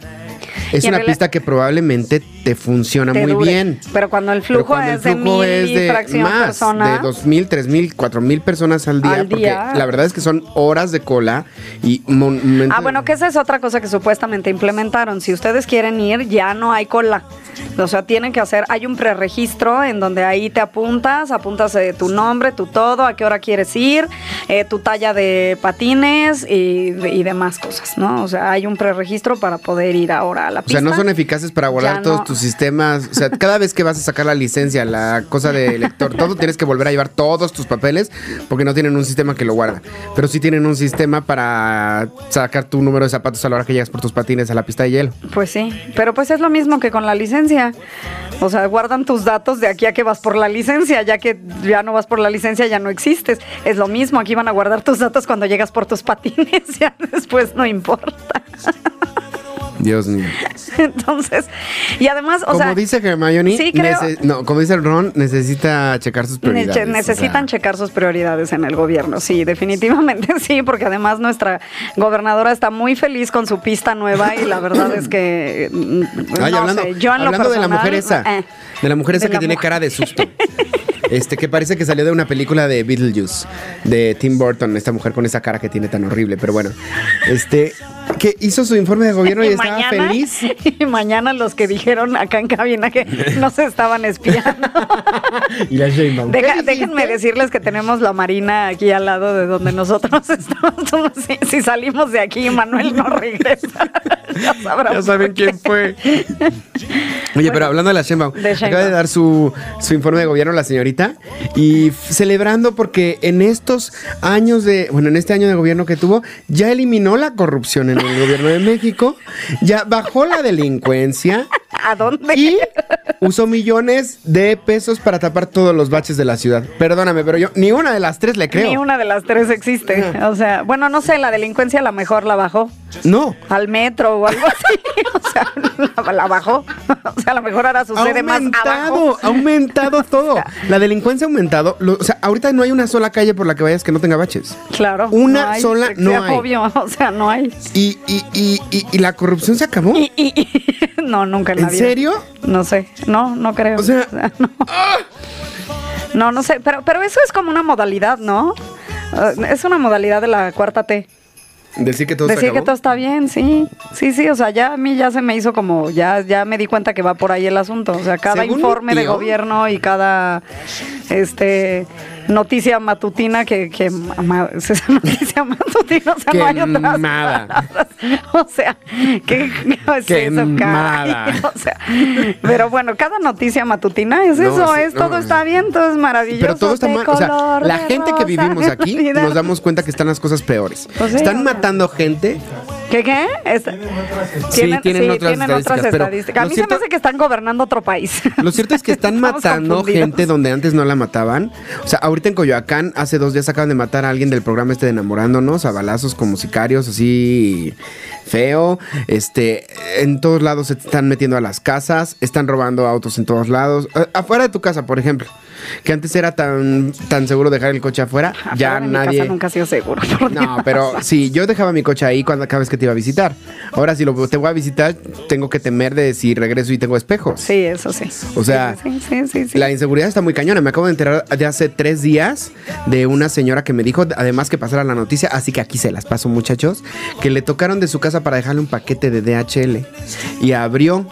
es una pista que probablemente te funciona Te muy dure. bien. Pero cuando el flujo cuando el es de mil es de fracción más, persona. de dos mil, tres mil, cuatro mil personas al día, Al porque día. la verdad es que son horas de cola y Ah, bueno, que esa es otra cosa que supuestamente implementaron. Si ustedes quieren ir, ya no hay cola. O sea, tienen que hacer, hay un preregistro en donde ahí te apuntas, apuntas eh, tu nombre, tu todo, a qué hora quieres ir, eh, tu talla de patines y, y demás cosas, ¿no? O sea, hay un preregistro para poder ir ahora a la O pista. sea, no son eficaces para guardar Ya todos no. tus sistemas. O sea, cada vez que vas a sacar la licencia, la cosa de lector, todo tienes que volver a llevar todos tus papeles porque no tienen un sistema que lo guarda. Pero sí tienen un sistema para sacar tu número de zapatos a la hora que llegas por tus patines a la pista de hielo. Pues sí, pero pues es lo mismo que con la licencia. O sea, guardan tus datos de aquí a que vas por la licencia, ya que ya no vas por la licencia, ya no existes. Es lo mismo, aquí van a guardar tus datos cuando llegas por tus patines, ya después no importa. Dios mío. Entonces, y además, o como sea, dice Hermione, sí creo- no, como dice Ron, necesita checar sus prioridades. Necesitan o sea. checar sus prioridades en el gobierno, sí, definitivamente sí, porque además nuestra gobernadora está muy feliz con su pista nueva y la verdad es que mm, Ay, no hablando, sé, yo en lo hablando de la personal, mujer esa, eh, de la mujer esa que tiene cara de susto. Este, que parece que salió de una película de Beetlejuice, de Tim Burton, esta mujer con esa cara que tiene tan horrible, pero bueno. Este, que hizo su informe de gobierno y, estaba feliz. Y mañana los que dijeron acá en cabina que no se estaban espiando. Y la Sheinbaum. Deja- ¿Qué déjenme decirles que tenemos la marina aquí al lado de donde nosotros estamos. Si, si salimos de aquí, Manuel no regresa. ya sabrán Ya saben quién fue. Oye, pero hablando de la Sheinbaum, De Sheinbaum. acaba de dar su, su informe de gobierno la señorita y celebrando porque en estos años de, bueno, en este año de gobierno que tuvo, ya eliminó la corrupción en el gobierno de México, ya bajó la delincuencia ¿A dónde? y usó millones de pesos para tapar todos los baches de la ciudad. Perdóname, pero yo ni una de las tres le creo. Ni una de las tres existe. O sea, bueno, no sé, la delincuencia a lo mejor la bajó No. al metro o algo así. O sea, la, la bajó. O sea, a lo mejor ahora sucede más aumentado, abajo. ha aumentado todo. La delincuencia ha aumentado. Lo- o sea, ahorita no hay una sola calle por la que vayas que no tenga baches. Claro. Una no hay, sola no hay. obvio, o sea, no hay. Y, y, y, y, y la corrupción se acabó. Y, y- y- no, nunca en, ¿En la vida. serio? No sé, no, no creo. O sea, no. no, no sé, pero, pero eso es como una modalidad, ¿no? Eh, es una modalidad de la cuarta T. Decir que todo se que todo está bien, sí. Sí, sí, o sea, ya a mí ya se me hizo como, ya, ya me di cuenta que va por ahí el asunto. O sea, cada Según informe de gobierno y cada, este, noticia matutina que, que ma- es esa noticia matutina, o sea, no hay otras palabras. O sea, ¿qué, qué es eso, Quemada. caray? O sea, pero bueno, cada noticia matutina es No, eso, es no, todo está bien, todo es maravilloso. Pero todo está mal. O sea, la gente que vivimos aquí nos damos cuenta que están las cosas peores. Pues sí, están matando gente. ¿Qué qué? Es- Sí, tienen otras tienen otras estadísticas, pero estadísticas. A mí cierto- se me hace que están gobernando otro país. Lo cierto es que están matando gente donde antes no la mataban. O sea, ahorita en Coyoacán, hace dos días acaban de matar a alguien del programa este de enamorándonos, a balazos como sicarios, así feo. Este, en todos lados se están metiendo a las casas, están robando autos en todos lados. Afuera de tu casa, por ejemplo, que antes era tan, tan seguro dejar el coche afuera, ya mi nadie. casa nunca ha sido seguro. por No, Dios. pero sí, yo dejaba mi coche ahí cuando cada vez que te iba a visitar. Ahora, si lo te voy a visitar, tengo que temer de si regreso y tengo espejos. Sí, eso sí. O sea, sí, sí, sí, sí. La inseguridad está muy cañona. Me acabo de enterar de hace tres días de una señora que me dijo, además que pasara la noticia, así que aquí se las paso, muchachos, que le tocaron de su casa para dejarle un paquete de DHL y abrió.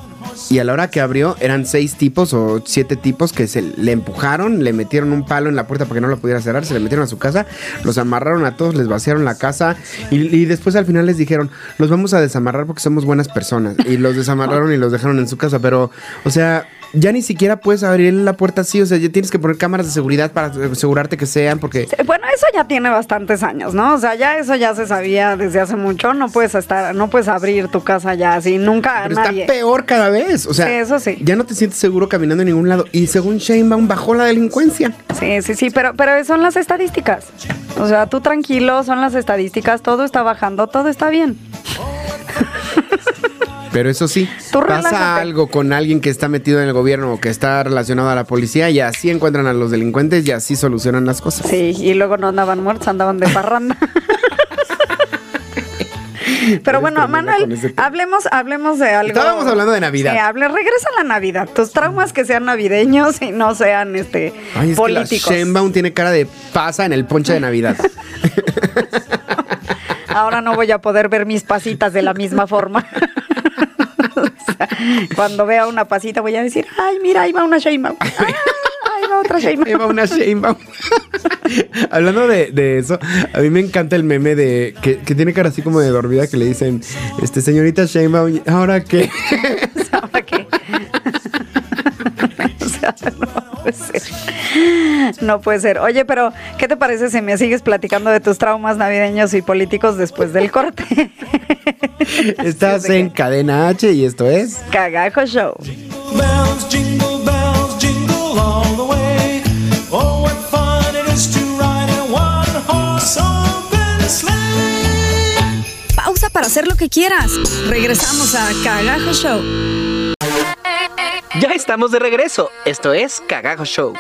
Y a la hora que abrió, eran seis tipos o siete tipos que se le empujaron, le metieron un palo en la puerta para que no la pudiera cerrar, se le metieron a su casa, los amarraron a todos, les vaciaron la casa y, y después al final les dijeron, los vamos a desamarrar porque somos buenas personas. Y los desamarraron y los dejaron en su casa, pero, o sea, ya ni siquiera puedes abrir la puerta así, o sea, ya tienes que poner cámaras de seguridad para asegurarte que sean, porque... Bueno, eso ya tiene bastantes años, ¿no? O sea, ya eso ya se sabía desde hace mucho. No puedes estar, no puedes abrir tu casa ya así, nunca Pero nadie. está peor cada vez, o sea, Sí, eso sí. ya no te sientes seguro caminando en ningún lado. Y según Sheinbaum bajó la delincuencia. Sí, sí, sí, pero, pero son las estadísticas. O sea, tú tranquilo, son las estadísticas, todo está bajando, todo está bien. Pero eso sí, Tú pasa relájate. algo con alguien que está metido en el gobierno o que está relacionado a la policía y así encuentran a los delincuentes y así solucionan las cosas. Sí, y luego no andaban muertos, andaban de parranda. Pero bueno, Manuel, hablemos, hablemos de algo. Estábamos hablando de Navidad. Sí, hable, regresa a la Navidad. Tus traumas que sean navideños y no sean este Ay, es políticos. que la Sheinbaum tiene cara de pasa en el ponche de Navidad. Ahora no voy a poder ver mis pasitas de la misma forma. Cuando vea una pasita voy a decir, ay, mira, ahí va una Sheinbaum. Ah, ahí va otra Sheinbaum. Ahí va una Sheinbaum. Hablando de, de eso, a mí me encanta el meme de que, que tiene cara así como de dormida que le dicen, este señorita Sheinbaum, ¿ahora qué? ¿Ahora qué? O sea, no puede ser. No puede ser. Oye, pero ¿qué te parece si me sigues platicando de tus traumas navideños y políticos después del corte? Estás Sí, en cadena H y esto es... Cagajo Show. bells, jingle bells, jingle all the way. Oh, what fun it is to ride in one horse open sleigh. Pausa para hacer lo que quieras. Regresamos a Cagajo Show. Ya estamos de regreso. Esto es Cagajo Show.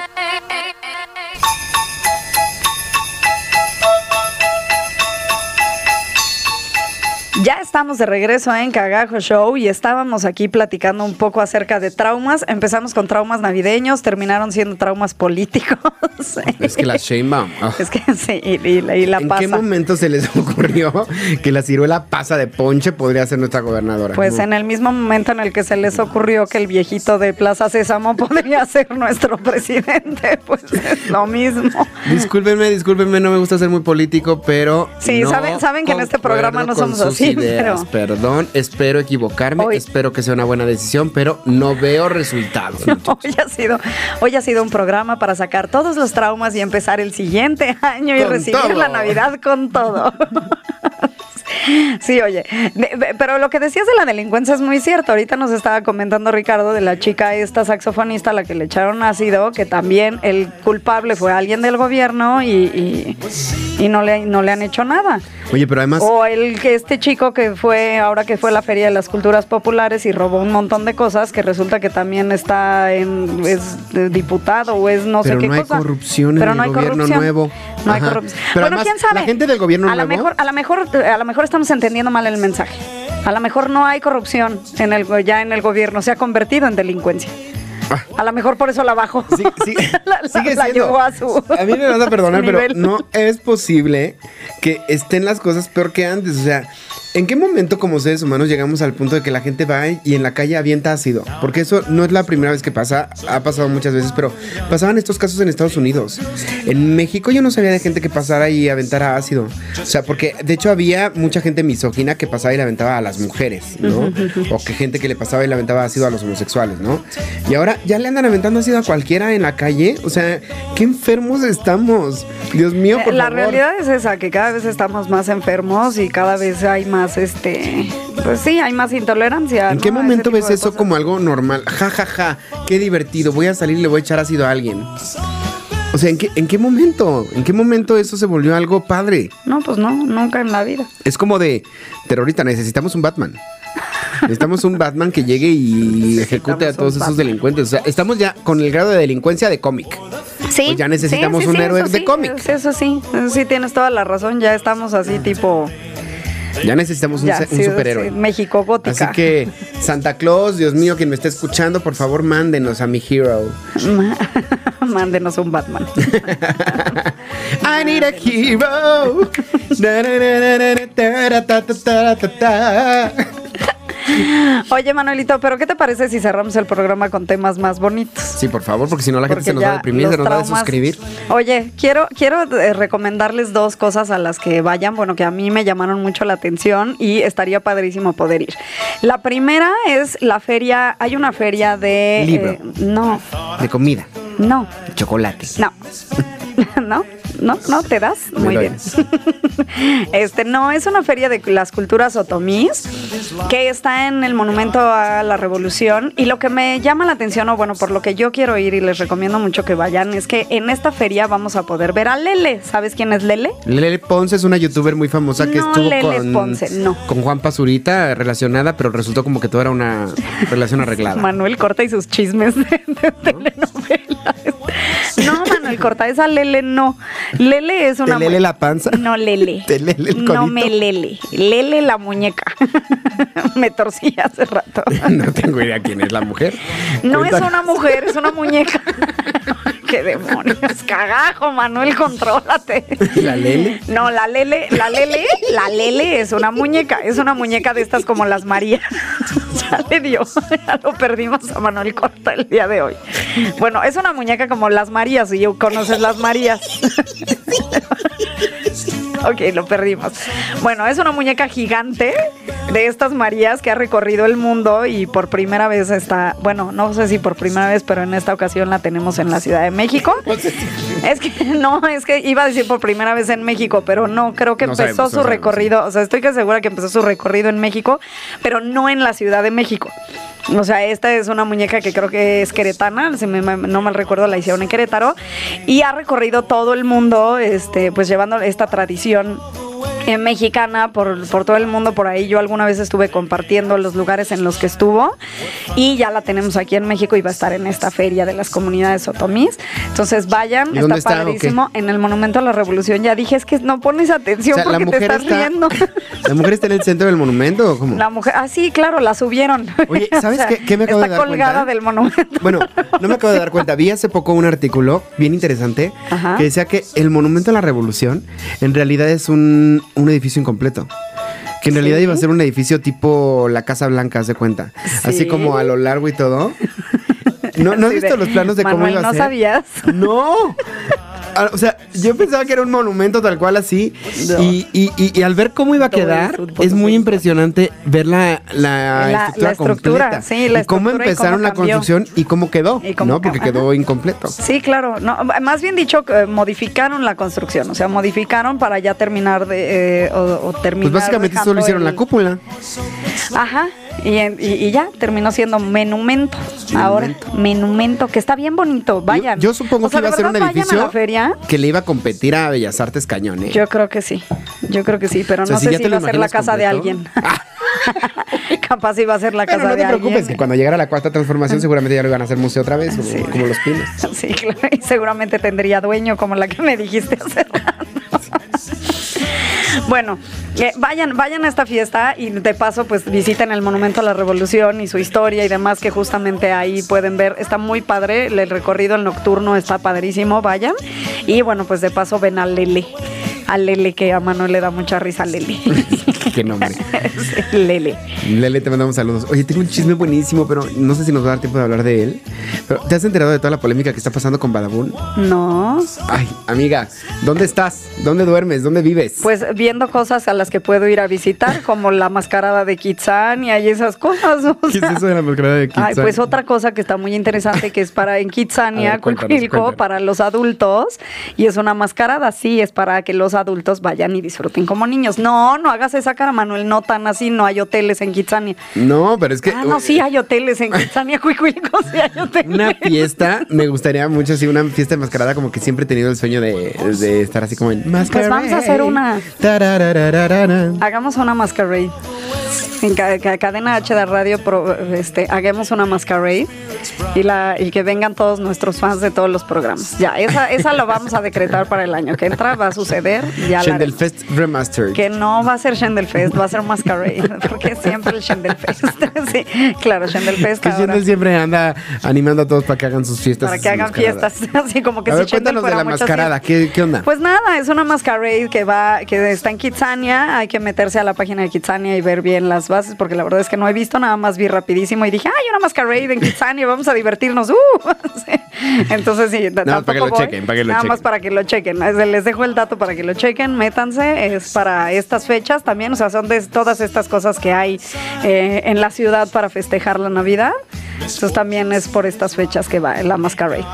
Ya estamos de regreso en Cagajo Show y estábamos aquí platicando un poco acerca de traumas. Empezamos con traumas navideños, terminaron siendo traumas políticos. Es que la Sheinbaum... ah. Es que sí, y, y la- y la ¿En pasa. qué momento se les ocurrió que la ciruela pasa de ponche podría ser nuestra gobernadora? Pues en el mismo momento en el que se les ocurrió que el viejito de Plaza Sésamo podría ser nuestro presidente, pues es lo mismo. Discúlpenme, discúlpenme, no me gusta ser muy político, pero. Sí, no saben- saben que en este programa no somos sus así, ideas. pero- Perdón, espero equivocarme, Hoy- espero que sea una buena decisión, pero no veo resultados. Hoy ha sido, hoy ha sido un programa para sacar todos los traumas y empezar el siguiente año y Con recibir todo. la Navidad con todo. Sí, oye, de- de- pero lo que decías de la delincuencia es muy cierto. Ahorita nos estaba comentando Ricardo de la chica esta saxofonista a la que le echaron ácido, que también el culpable fue alguien del gobierno y, y- y no, le, no le han hecho nada. Oye, pero además. O el que este chico que fue, ahora que fue a la Feria de las Culturas Populares y robó un montón de cosas, que resulta que también está en, es diputado o es no Pero sé qué no hay cosa. corrupción en Pero el no hay gobierno nuevo. No hay corrupción. Pero bueno, además, quién sabe. la gente del gobierno a nuevo- mejor, a lo mejor, a lo mejor estamos entendiendo mal el mensaje. A lo mejor no hay corrupción en el ya en el gobierno, se ha convertido en delincuencia. A lo mejor por eso la bajó. Ah. Sí, sí, la, la- sigue la siendo. llevó a su. A mí me vas a perdonar, pero no es posible que estén las cosas peor que antes. O sea, ¿En qué momento como seres humanos llegamos al punto de que la gente va y en la calle avienta ácido? Porque eso no es la primera vez que pasa, ha pasado muchas veces, pero pasaban estos casos en Estados Unidos. En México yo no sabía de gente que pasara y aventara ácido. O sea, porque de hecho había mucha gente misógina que pasaba y le aventaba a las mujeres, ¿no? O que gente que le pasaba y le aventaba ácido a los homosexuales, ¿no? Y ahora ya le andan aventando ácido a cualquiera en la calle. O sea, qué enfermos estamos. Dios mío, por la favor. realidad es esa, que cada vez estamos más enfermos y cada vez hay más, este, pues sí, hay más intolerancia. ¿En ¿no? qué momento ves eso cosas. como algo normal? Ja, ja, ja, qué divertido. Voy a salir y le voy a echar ácido a alguien. O sea, ¿en qué, ¿en qué momento? ¿En qué momento eso se volvió algo padre? No, pues no, nunca en la vida. Es como de terrorista, necesitamos un Batman. Necesitamos un Batman que llegue y ejecute a todos esos delincuentes. O sea, estamos ya con el grado de delincuencia de cómic. Sí. Pues ya necesitamos un héroe de sí, cómic. es- Eso sí, eso sí tienes toda la razón. Ya estamos así tipo, Ya necesitamos un, ya, superhéroe. México gótica. Así que, Santa Claus, Dios mío, quien me esté escuchando, por favor, mándenos a mi hero. Mándenos un Batman. I need a hero. Oye, Manuelito, ¿pero qué te parece si cerramos el programa con temas más bonitos? Sí, por favor, porque si no la gente Porque se nos va a deprimir, se nos va a suscribir. Oye, quiero, quiero eh, recomendarles dos cosas a las que vayan, bueno, que a mí me llamaron mucho la atención y estaría padrísimo poder ir. La primera es la feria, hay una feria de... Libro. eh, no, De comida, no, chocolate. no. ¿No? ¿No? ¿No? ¿Te das? Me Muy bien. Este, no, es una feria de las culturas otomís que está en el Monumento a la Revolución. Y lo que me llama la atención, o bueno, por lo que yo quiero ir y les recomiendo mucho que vayan, es que en esta feria vamos a poder ver a Lele. ¿Sabes quién es Lele? Lele Ponce es una youtuber muy famosa que No, estuvo Lele con, Ponce, no. con Juan Pazurita relacionada, pero resultó como que todo era una relación arreglada. Manuel Corta y sus chismes de, de telenovelas. No, Manuel Corta, esa Lele no. Lele es ¿Te una. lele mu- la panza? No, Lele. ¿Te lele el No me lele. Lele la muñeca. me torcí hace rato. No tengo idea quién es la mujer. No es una mujer, es una muñeca. ¡Qué demonios! Cagajo, Manuel, contrólate. ¿La Lele? No, la Lele, la Lele, la Lele es una muñeca, es una muñeca de estas como las Marías. ya le dio, ya lo perdimos a Manuel Corta el día de hoy. Bueno, es una muñeca como las Marías, y yo conoces las Marías. Ok, lo perdimos. Bueno, es una muñeca gigante de estas Marías que ha recorrido el mundo y por primera vez está, bueno, no sé si por primera vez, pero en esta ocasión la tenemos en la Ciudad de México. Es que no, es que iba a decir por primera vez en México, pero no, creo que No empezó sabemos, su no recorrido, o sea, estoy que segura que empezó su recorrido en México, pero no en la Ciudad de México. O sea, esta es una muñeca que creo que es queretana, si me- no mal recuerdo, la hicieron en Querétaro, y ha recorrido todo el mundo, este, pues llevando esta tradición eh, mexicana por, por todo el mundo por ahí. Yo alguna vez estuve compartiendo los lugares en los que estuvo y ya la tenemos aquí en México y va a estar en esta feria de las comunidades otomís. Entonces vayan, ¿Y dónde está está o padrísimo. En el Monumento a la Revolución ya dije, es que no pones atención O sea, porque te estás está. riendo. ¿La mujer está en el centro del monumento o cómo? La mujer, ah, sí, claro, la subieron. Oye, ¿sabes qué- qué me acabo está de dar colgada cuenta? del monumento. Bueno, no me acabo de dar cuenta. Vi hace poco un artículo bien interesante Ajá. que decía que el Monumento a la Revolución en realidad es un, un edificio incompleto. Que en realidad iba a ser un edificio tipo la Casa Blanca, haz de cuenta. Así Sí. como a lo largo y todo. ¿No, ¿no has visto los planos de cómo Manuel, iba a ¿no sabías? No. Ah, O sea, yo pensaba que era un monumento tal cual así. No. Y, y- y- y al ver cómo iba a quedar, es muy impresionante ver la, la, La- estructura, la estructura, completa. sí, la cómo estructura y empezaron cómo la construcción y cómo quedó. Cómo ¿no? Porque quedó incompleto. Sí, claro. No, más bien dicho, eh, modificaron la construcción. O sea, modificaron para ya terminar de. eh, o, o terminar. Pues básicamente solo hicieron el- la cúpula. Ajá. Y, y- ya terminó siendo menumento. Ahora, menumento, que está bien bonito. Vayan. Yo, yo supongo O sea, que iba a ser un edificio a la feria. Que le iba a competir a Bellas Artes Cañón, ¿eh? Yo creo que sí. Yo creo que sí, pero O sea, no si sé si va a ser la casa de alguien. Capaz iba a ser la casa no de te preocupes, alguien. que cuando llegara la cuarta transformación seguramente ya lo iban a hacer museo otra vez, o- como los pinos. Sí, claro, y seguramente tendría dueño como la que me dijiste hace rato. Bueno, eh, vayan, vayan a esta fiesta y de paso pues visiten el Monumento a la Revolución y su historia y demás que justamente ahí pueden ver. Está muy padre, el recorrido el nocturno está padrísimo, vayan. Y bueno, pues de paso ven a Lele, a Lele que a Manuel le da mucha risa a Lele. qué nombre. Lele. Lele, te mandamos saludos. Oye, tengo un chisme buenísimo, pero no sé si nos va a dar tiempo de hablar de él. Pero, ¿te has enterado de toda la polémica que está pasando con Badabun? No. Ay, amiga, ¿dónde estás? ¿Dónde duermes? ¿Dónde vives? Pues viendo cosas a las que puedo ir a visitar, como la mascarada de Kitsania y esas cosas. o ¿Qué es eso de la mascarada de Kitsania? Ay, pues otra cosa que está muy interesante que es para en Kitsania, Cuicuilco, para los adultos y es una mascarada, sí, es para que los adultos vayan y disfruten como niños. No, no hagas esa cara, Manuel, no tan así, no hay hoteles en Kitsania. No, pero es que. Ah, no, sí hay hoteles en Kitsania, Cuicuilco, sí hay hoteles. Una fiesta, me gustaría mucho así, una fiesta de mascarada, como que siempre he tenido el sueño de, de estar así como en mascarade. Pues vamos a hacer una. Hagamos una masquerade. En ca- ca- cadena H de radio, pro- este, hagamos una masquerade y, la, y que vengan todos nuestros fans de todos los programas. Ya, esa, esa lo vamos a decretar para el año que entra, va a suceder. Ya Remastered. Que no va a ser Fest, va a ser Masquerade, porque siempre el Fest. sí, claro, Fest Que. Shendel siempre anda animando a todos para que hagan sus fiestas. Para que hagan mascaradas. fiestas, así como que a si ver, cuéntanos de la mascarada. ¿Qué, ¿Qué onda? Pues nada, es una masquerade que va, que está en Kitsania. Hay que meterse a la página de Kitsania y ver bien las bases, porque la verdad es que no he visto, nada más vi rapidísimo y dije, hay una masquerade en Kitsania, vamos a divertirnos. ¡Uh! Entonces sí, Nada más para que lo voy. chequen, para que lo Nada más chequen. para que lo chequen. Es- Les dejo el dato para que lo chequen, métanse. Es para estas fechas también, o sea, son de todas estas cosas que hay eh, en la ciudad para festejar la Navidad. Entonces también es por estas fechas que va la masquerade.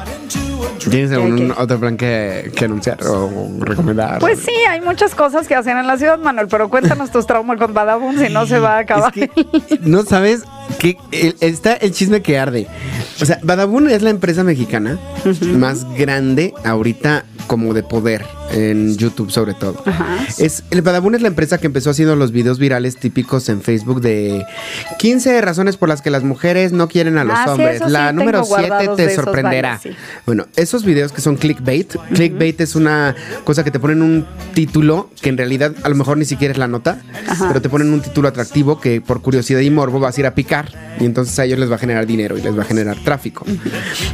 ¿Tienes algún otro plan que, que anunciar o recomendar? Pues sí, hay muchas cosas que hacen en la ciudad, Manuel, pero cuéntanos tus traumas con Badabun si no se va a acabar. Es que, no sabes que el- está el chisme que arde. O sea, Badabun es la empresa mexicana más grande ahorita como de poder en YouTube sobre todo. Es el Badabun es la empresa que empezó haciendo los videos virales típicos en Facebook de 15 razones por las que las mujeres no quieren a los Ah, hombres. la sí número tengo 7 guardados te sorprenderá. varios, sí. Bueno, esos videos que son clickbait, clickbait es una cosa que te ponen un título que en realidad a lo mejor ni siquiera es la nota, pero te ponen un título atractivo que por curiosidad y morbo vas a ir a picar y entonces a ellos les va a generar dinero y les va a generar tráfico.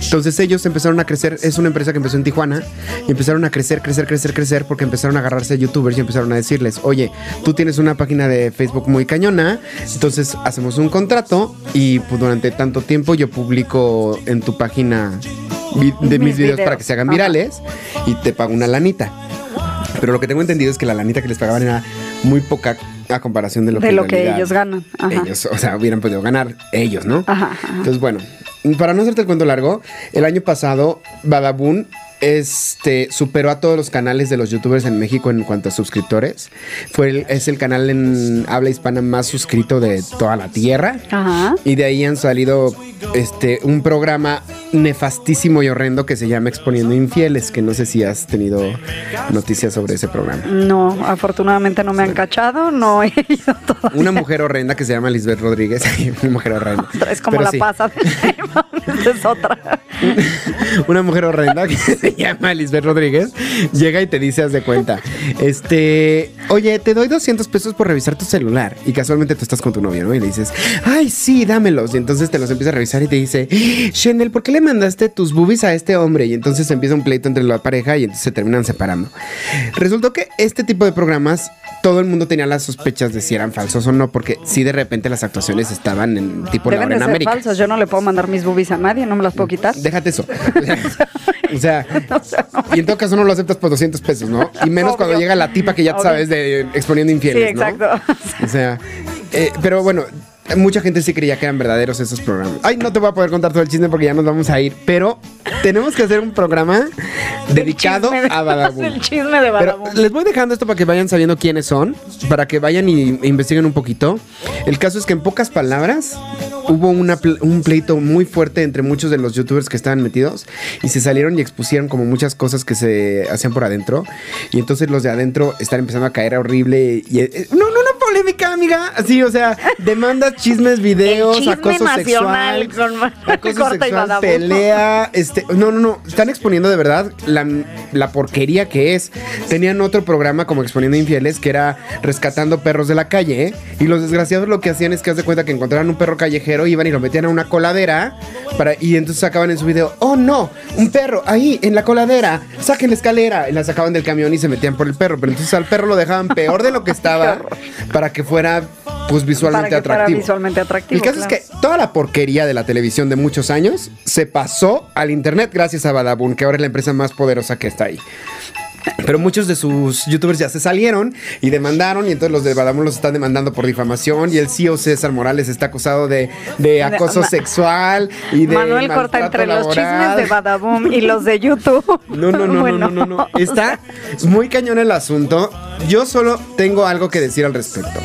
Entonces ellos empezaron a crecer, es una empresa que empezó en Tijuana y empezaron a crecer, crecer, crecer, crecer porque empezaron a agarrarse a youtubers y empezaron a decirles, oye, tú tienes una página de Facebook muy cañona, entonces hacemos un contrato y pues durante tanto tiempo yo publico en tu página de mis, Mis videos, para que se hagan Ajá. virales y te pago una lanita. Pero lo que tengo entendido es que la lanita que les pagaban era muy poca a comparación de lo De que, lo ellos ganan. Ajá. Ellos, o sea, hubieran podido ganar ellos, ¿no? Ajá, ajá. Entonces, bueno, para no hacerte el cuento largo, el año pasado Badabun este superó a todos los canales de los youtubers en México en cuanto a suscriptores. Fue el- es el canal en habla hispana más suscrito de toda la tierra. Ajá. Y de ahí han salido este un programa nefastísimo y horrendo que se llama Exponiendo Infieles, que no sé si has tenido noticias sobre ese programa. No, afortunadamente no me han cachado, no he ido todavía. Una mujer horrenda que se llama Lisbeth Rodríguez. Una mujer horrenda. Es como Pero la sí. pasa de es otra. Una mujer horrenda que se llama Lisbeth Rodríguez llega y te dice, haz de cuenta, este, oye, te doy 200 pesos por revisar tu celular. Y casualmente tú estás con tu novio, ¿no? Y le dices, ay, sí, dámelos. Y entonces te los empieza a revisar y te dice, Shendel, ¿por qué le mandaste tus boobies a este hombre? Y entonces empieza un pleito entre la pareja y entonces se terminan separando. Resultó que este tipo de programas, todo el mundo tenía las sospechas de si eran falsos o no, porque sí de repente las actuaciones estaban en tipo Deben Laura de en ser América. falsos. Yo no le puedo mandar mis boobies a nadie, no me las puedo quitar. Déjate eso. o sea, y en todo caso no lo aceptas por 200 pesos, ¿no? Y menos cuando llega la tipa que ya sabes de exponiendo Sí, infieles, ¿no? exacto. O sea, eh, pero bueno, mucha gente sí creía que eran verdaderos esos programas. Ay, no te voy a poder contar todo el chisme porque ya nos vamos a ir, pero tenemos que hacer un programa dedicado de- a Badabun. el chisme de Pero les voy dejando esto para que vayan sabiendo quiénes son, para que vayan y e investiguen un poquito. El caso es que en pocas palabras hubo una un pleito muy fuerte entre muchos de los youtubers que estaban metidos y se salieron y expusieron como muchas cosas que se hacían por adentro. Y entonces los de adentro están empezando a caer horrible. Y, eh, no, no, una polémica, amiga. Así, o sea, demandas, chismes, videos, chisme acoso sexual. con acoso y sexual, Badabun. pelea, este, no, no, no, están exponiendo de verdad la, la porquería que es. Tenían otro programa como Exponiendo Infieles que era rescatando perros de la calle, ¿eh? y los desgraciados lo que hacían es que haz de cuenta que encontraran un perro callejero, iban y lo metían a una coladera, Para, y entonces sacaban en su video, oh no, un perro ahí en la coladera, saquen la escalera. Y la sacaban del camión y se metían por el perro. Pero entonces al perro lo dejaban peor de lo que estaba para que fuera pues visualmente Para que fuera atractivo. visualmente atractivo, El caso claro. es que toda la porquería de la televisión de muchos años se pasó al internet gracias a Badabun, que ahora es la empresa más poderosa que está ahí. Pero muchos de sus youtubers ya se salieron y demandaron y entonces los de Badabun los están demandando por difamación y el CEO César Morales está acusado de, de acoso Ma- sexual y de Manuel corta entre los chismes de Badaboom y los de YouTube. No, no, no, Bueno, no, no, no, no. Está muy cañón el asunto. Yo solo tengo algo que decir al respecto.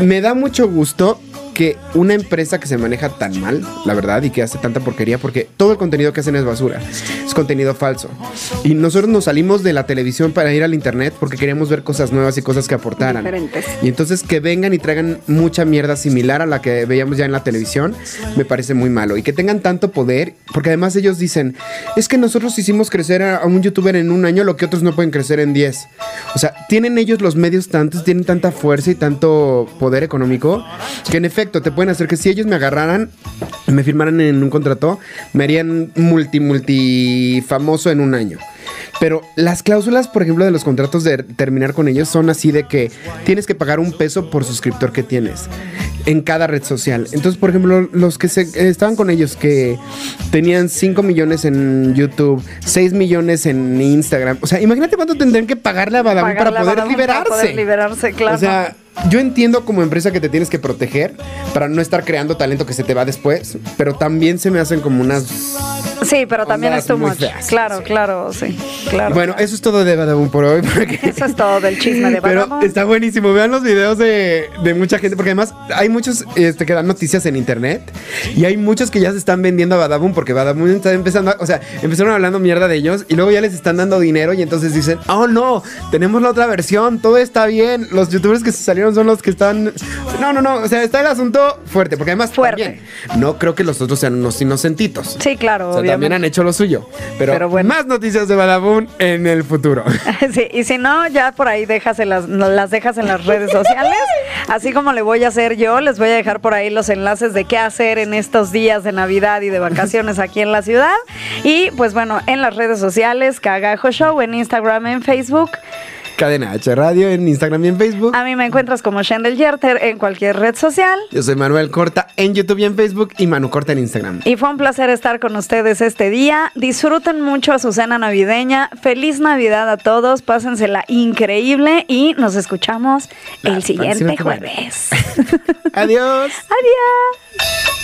Me da mucho gusto que una empresa que se maneja tan mal, la verdad, y que hace tanta porquería, porque todo el contenido que hacen es basura, es contenido falso. Y nosotros nos salimos de la televisión para ir al internet porque queríamos ver cosas nuevas y cosas que aportaran. Diferentes. Y entonces que vengan y traigan mucha mierda similar a la que veíamos ya en la televisión, me parece muy malo. Y que tengan tanto poder, porque además ellos dicen, es que nosotros hicimos crecer a, un youtuber en un año lo que otros no pueden crecer en 10. O sea, tienen ellos los medios tantos, tienen tanta fuerza y tanto poder económico, que en efecto te pueden hacer que si ellos me agarraran, me firmaran en un contrato, me harían multi, multi famoso en un año. Pero las cláusulas, por ejemplo, de los contratos de terminar con ellos son así de que tienes que pagar un peso por suscriptor que tienes en cada red social. Entonces, por ejemplo, los que se, eh, estaban con ellos que tenían 5 millones en YouTube, 6 millones en Instagram. O sea, imagínate cuánto tendrían que pagarle a Badabun Pagarle para a poder Badabun liberarse. para poder liberarse, claro. O sea, yo entiendo como empresa que te tienes que proteger para no estar creando talento que se te va después, pero también se me hacen como unas Sí, pero también es too much. feas, Claro, sí. claro, sí. Claro. Bueno, eso es todo de Badabun por hoy. porque- Eso es todo del chisme de Pero Badabun. está buenísimo. Vean los videos de, de mucha gente. Porque además hay muchos este, que dan noticias en internet. Y hay muchos que ya se están vendiendo a Badabun. Porque Badabun está empezando. a- o sea, empezaron hablando mierda de ellos. Y luego ya les están dando dinero. Y entonces dicen: Oh no, tenemos la otra versión. Todo está bien. Los youtubers que se salieron son los que están. No, no, no. O sea, está el asunto fuerte. Porque además. Fuerte. también, no creo que los otros sean unos inocentitos. Sí, claro, O sea, también han hecho lo suyo. Pero, Pero bueno. más noticias de Badabun en el futuro. Sí, y si no, ya por ahí dejas en las, las dejas en las redes sociales. Así como le voy a hacer yo, les voy a dejar por ahí los enlaces de qué hacer en estos días de Navidad y de vacaciones aquí en la ciudad. Y pues bueno, en las redes sociales, Cagajo Show, en Instagram, en Facebook. Cadena H Radio en Instagram y en Facebook. A mí me encuentras como Shendel Yerter en cualquier red social. Yo soy Manuel Corta en YouTube y en Facebook y Manu Corta en Instagram. Y fue un placer estar con ustedes este día. Disfruten mucho su cena navideña. Feliz Navidad a todos. Pásensela increíble y nos escuchamos La el siguiente jueves. Adiós. Adiós.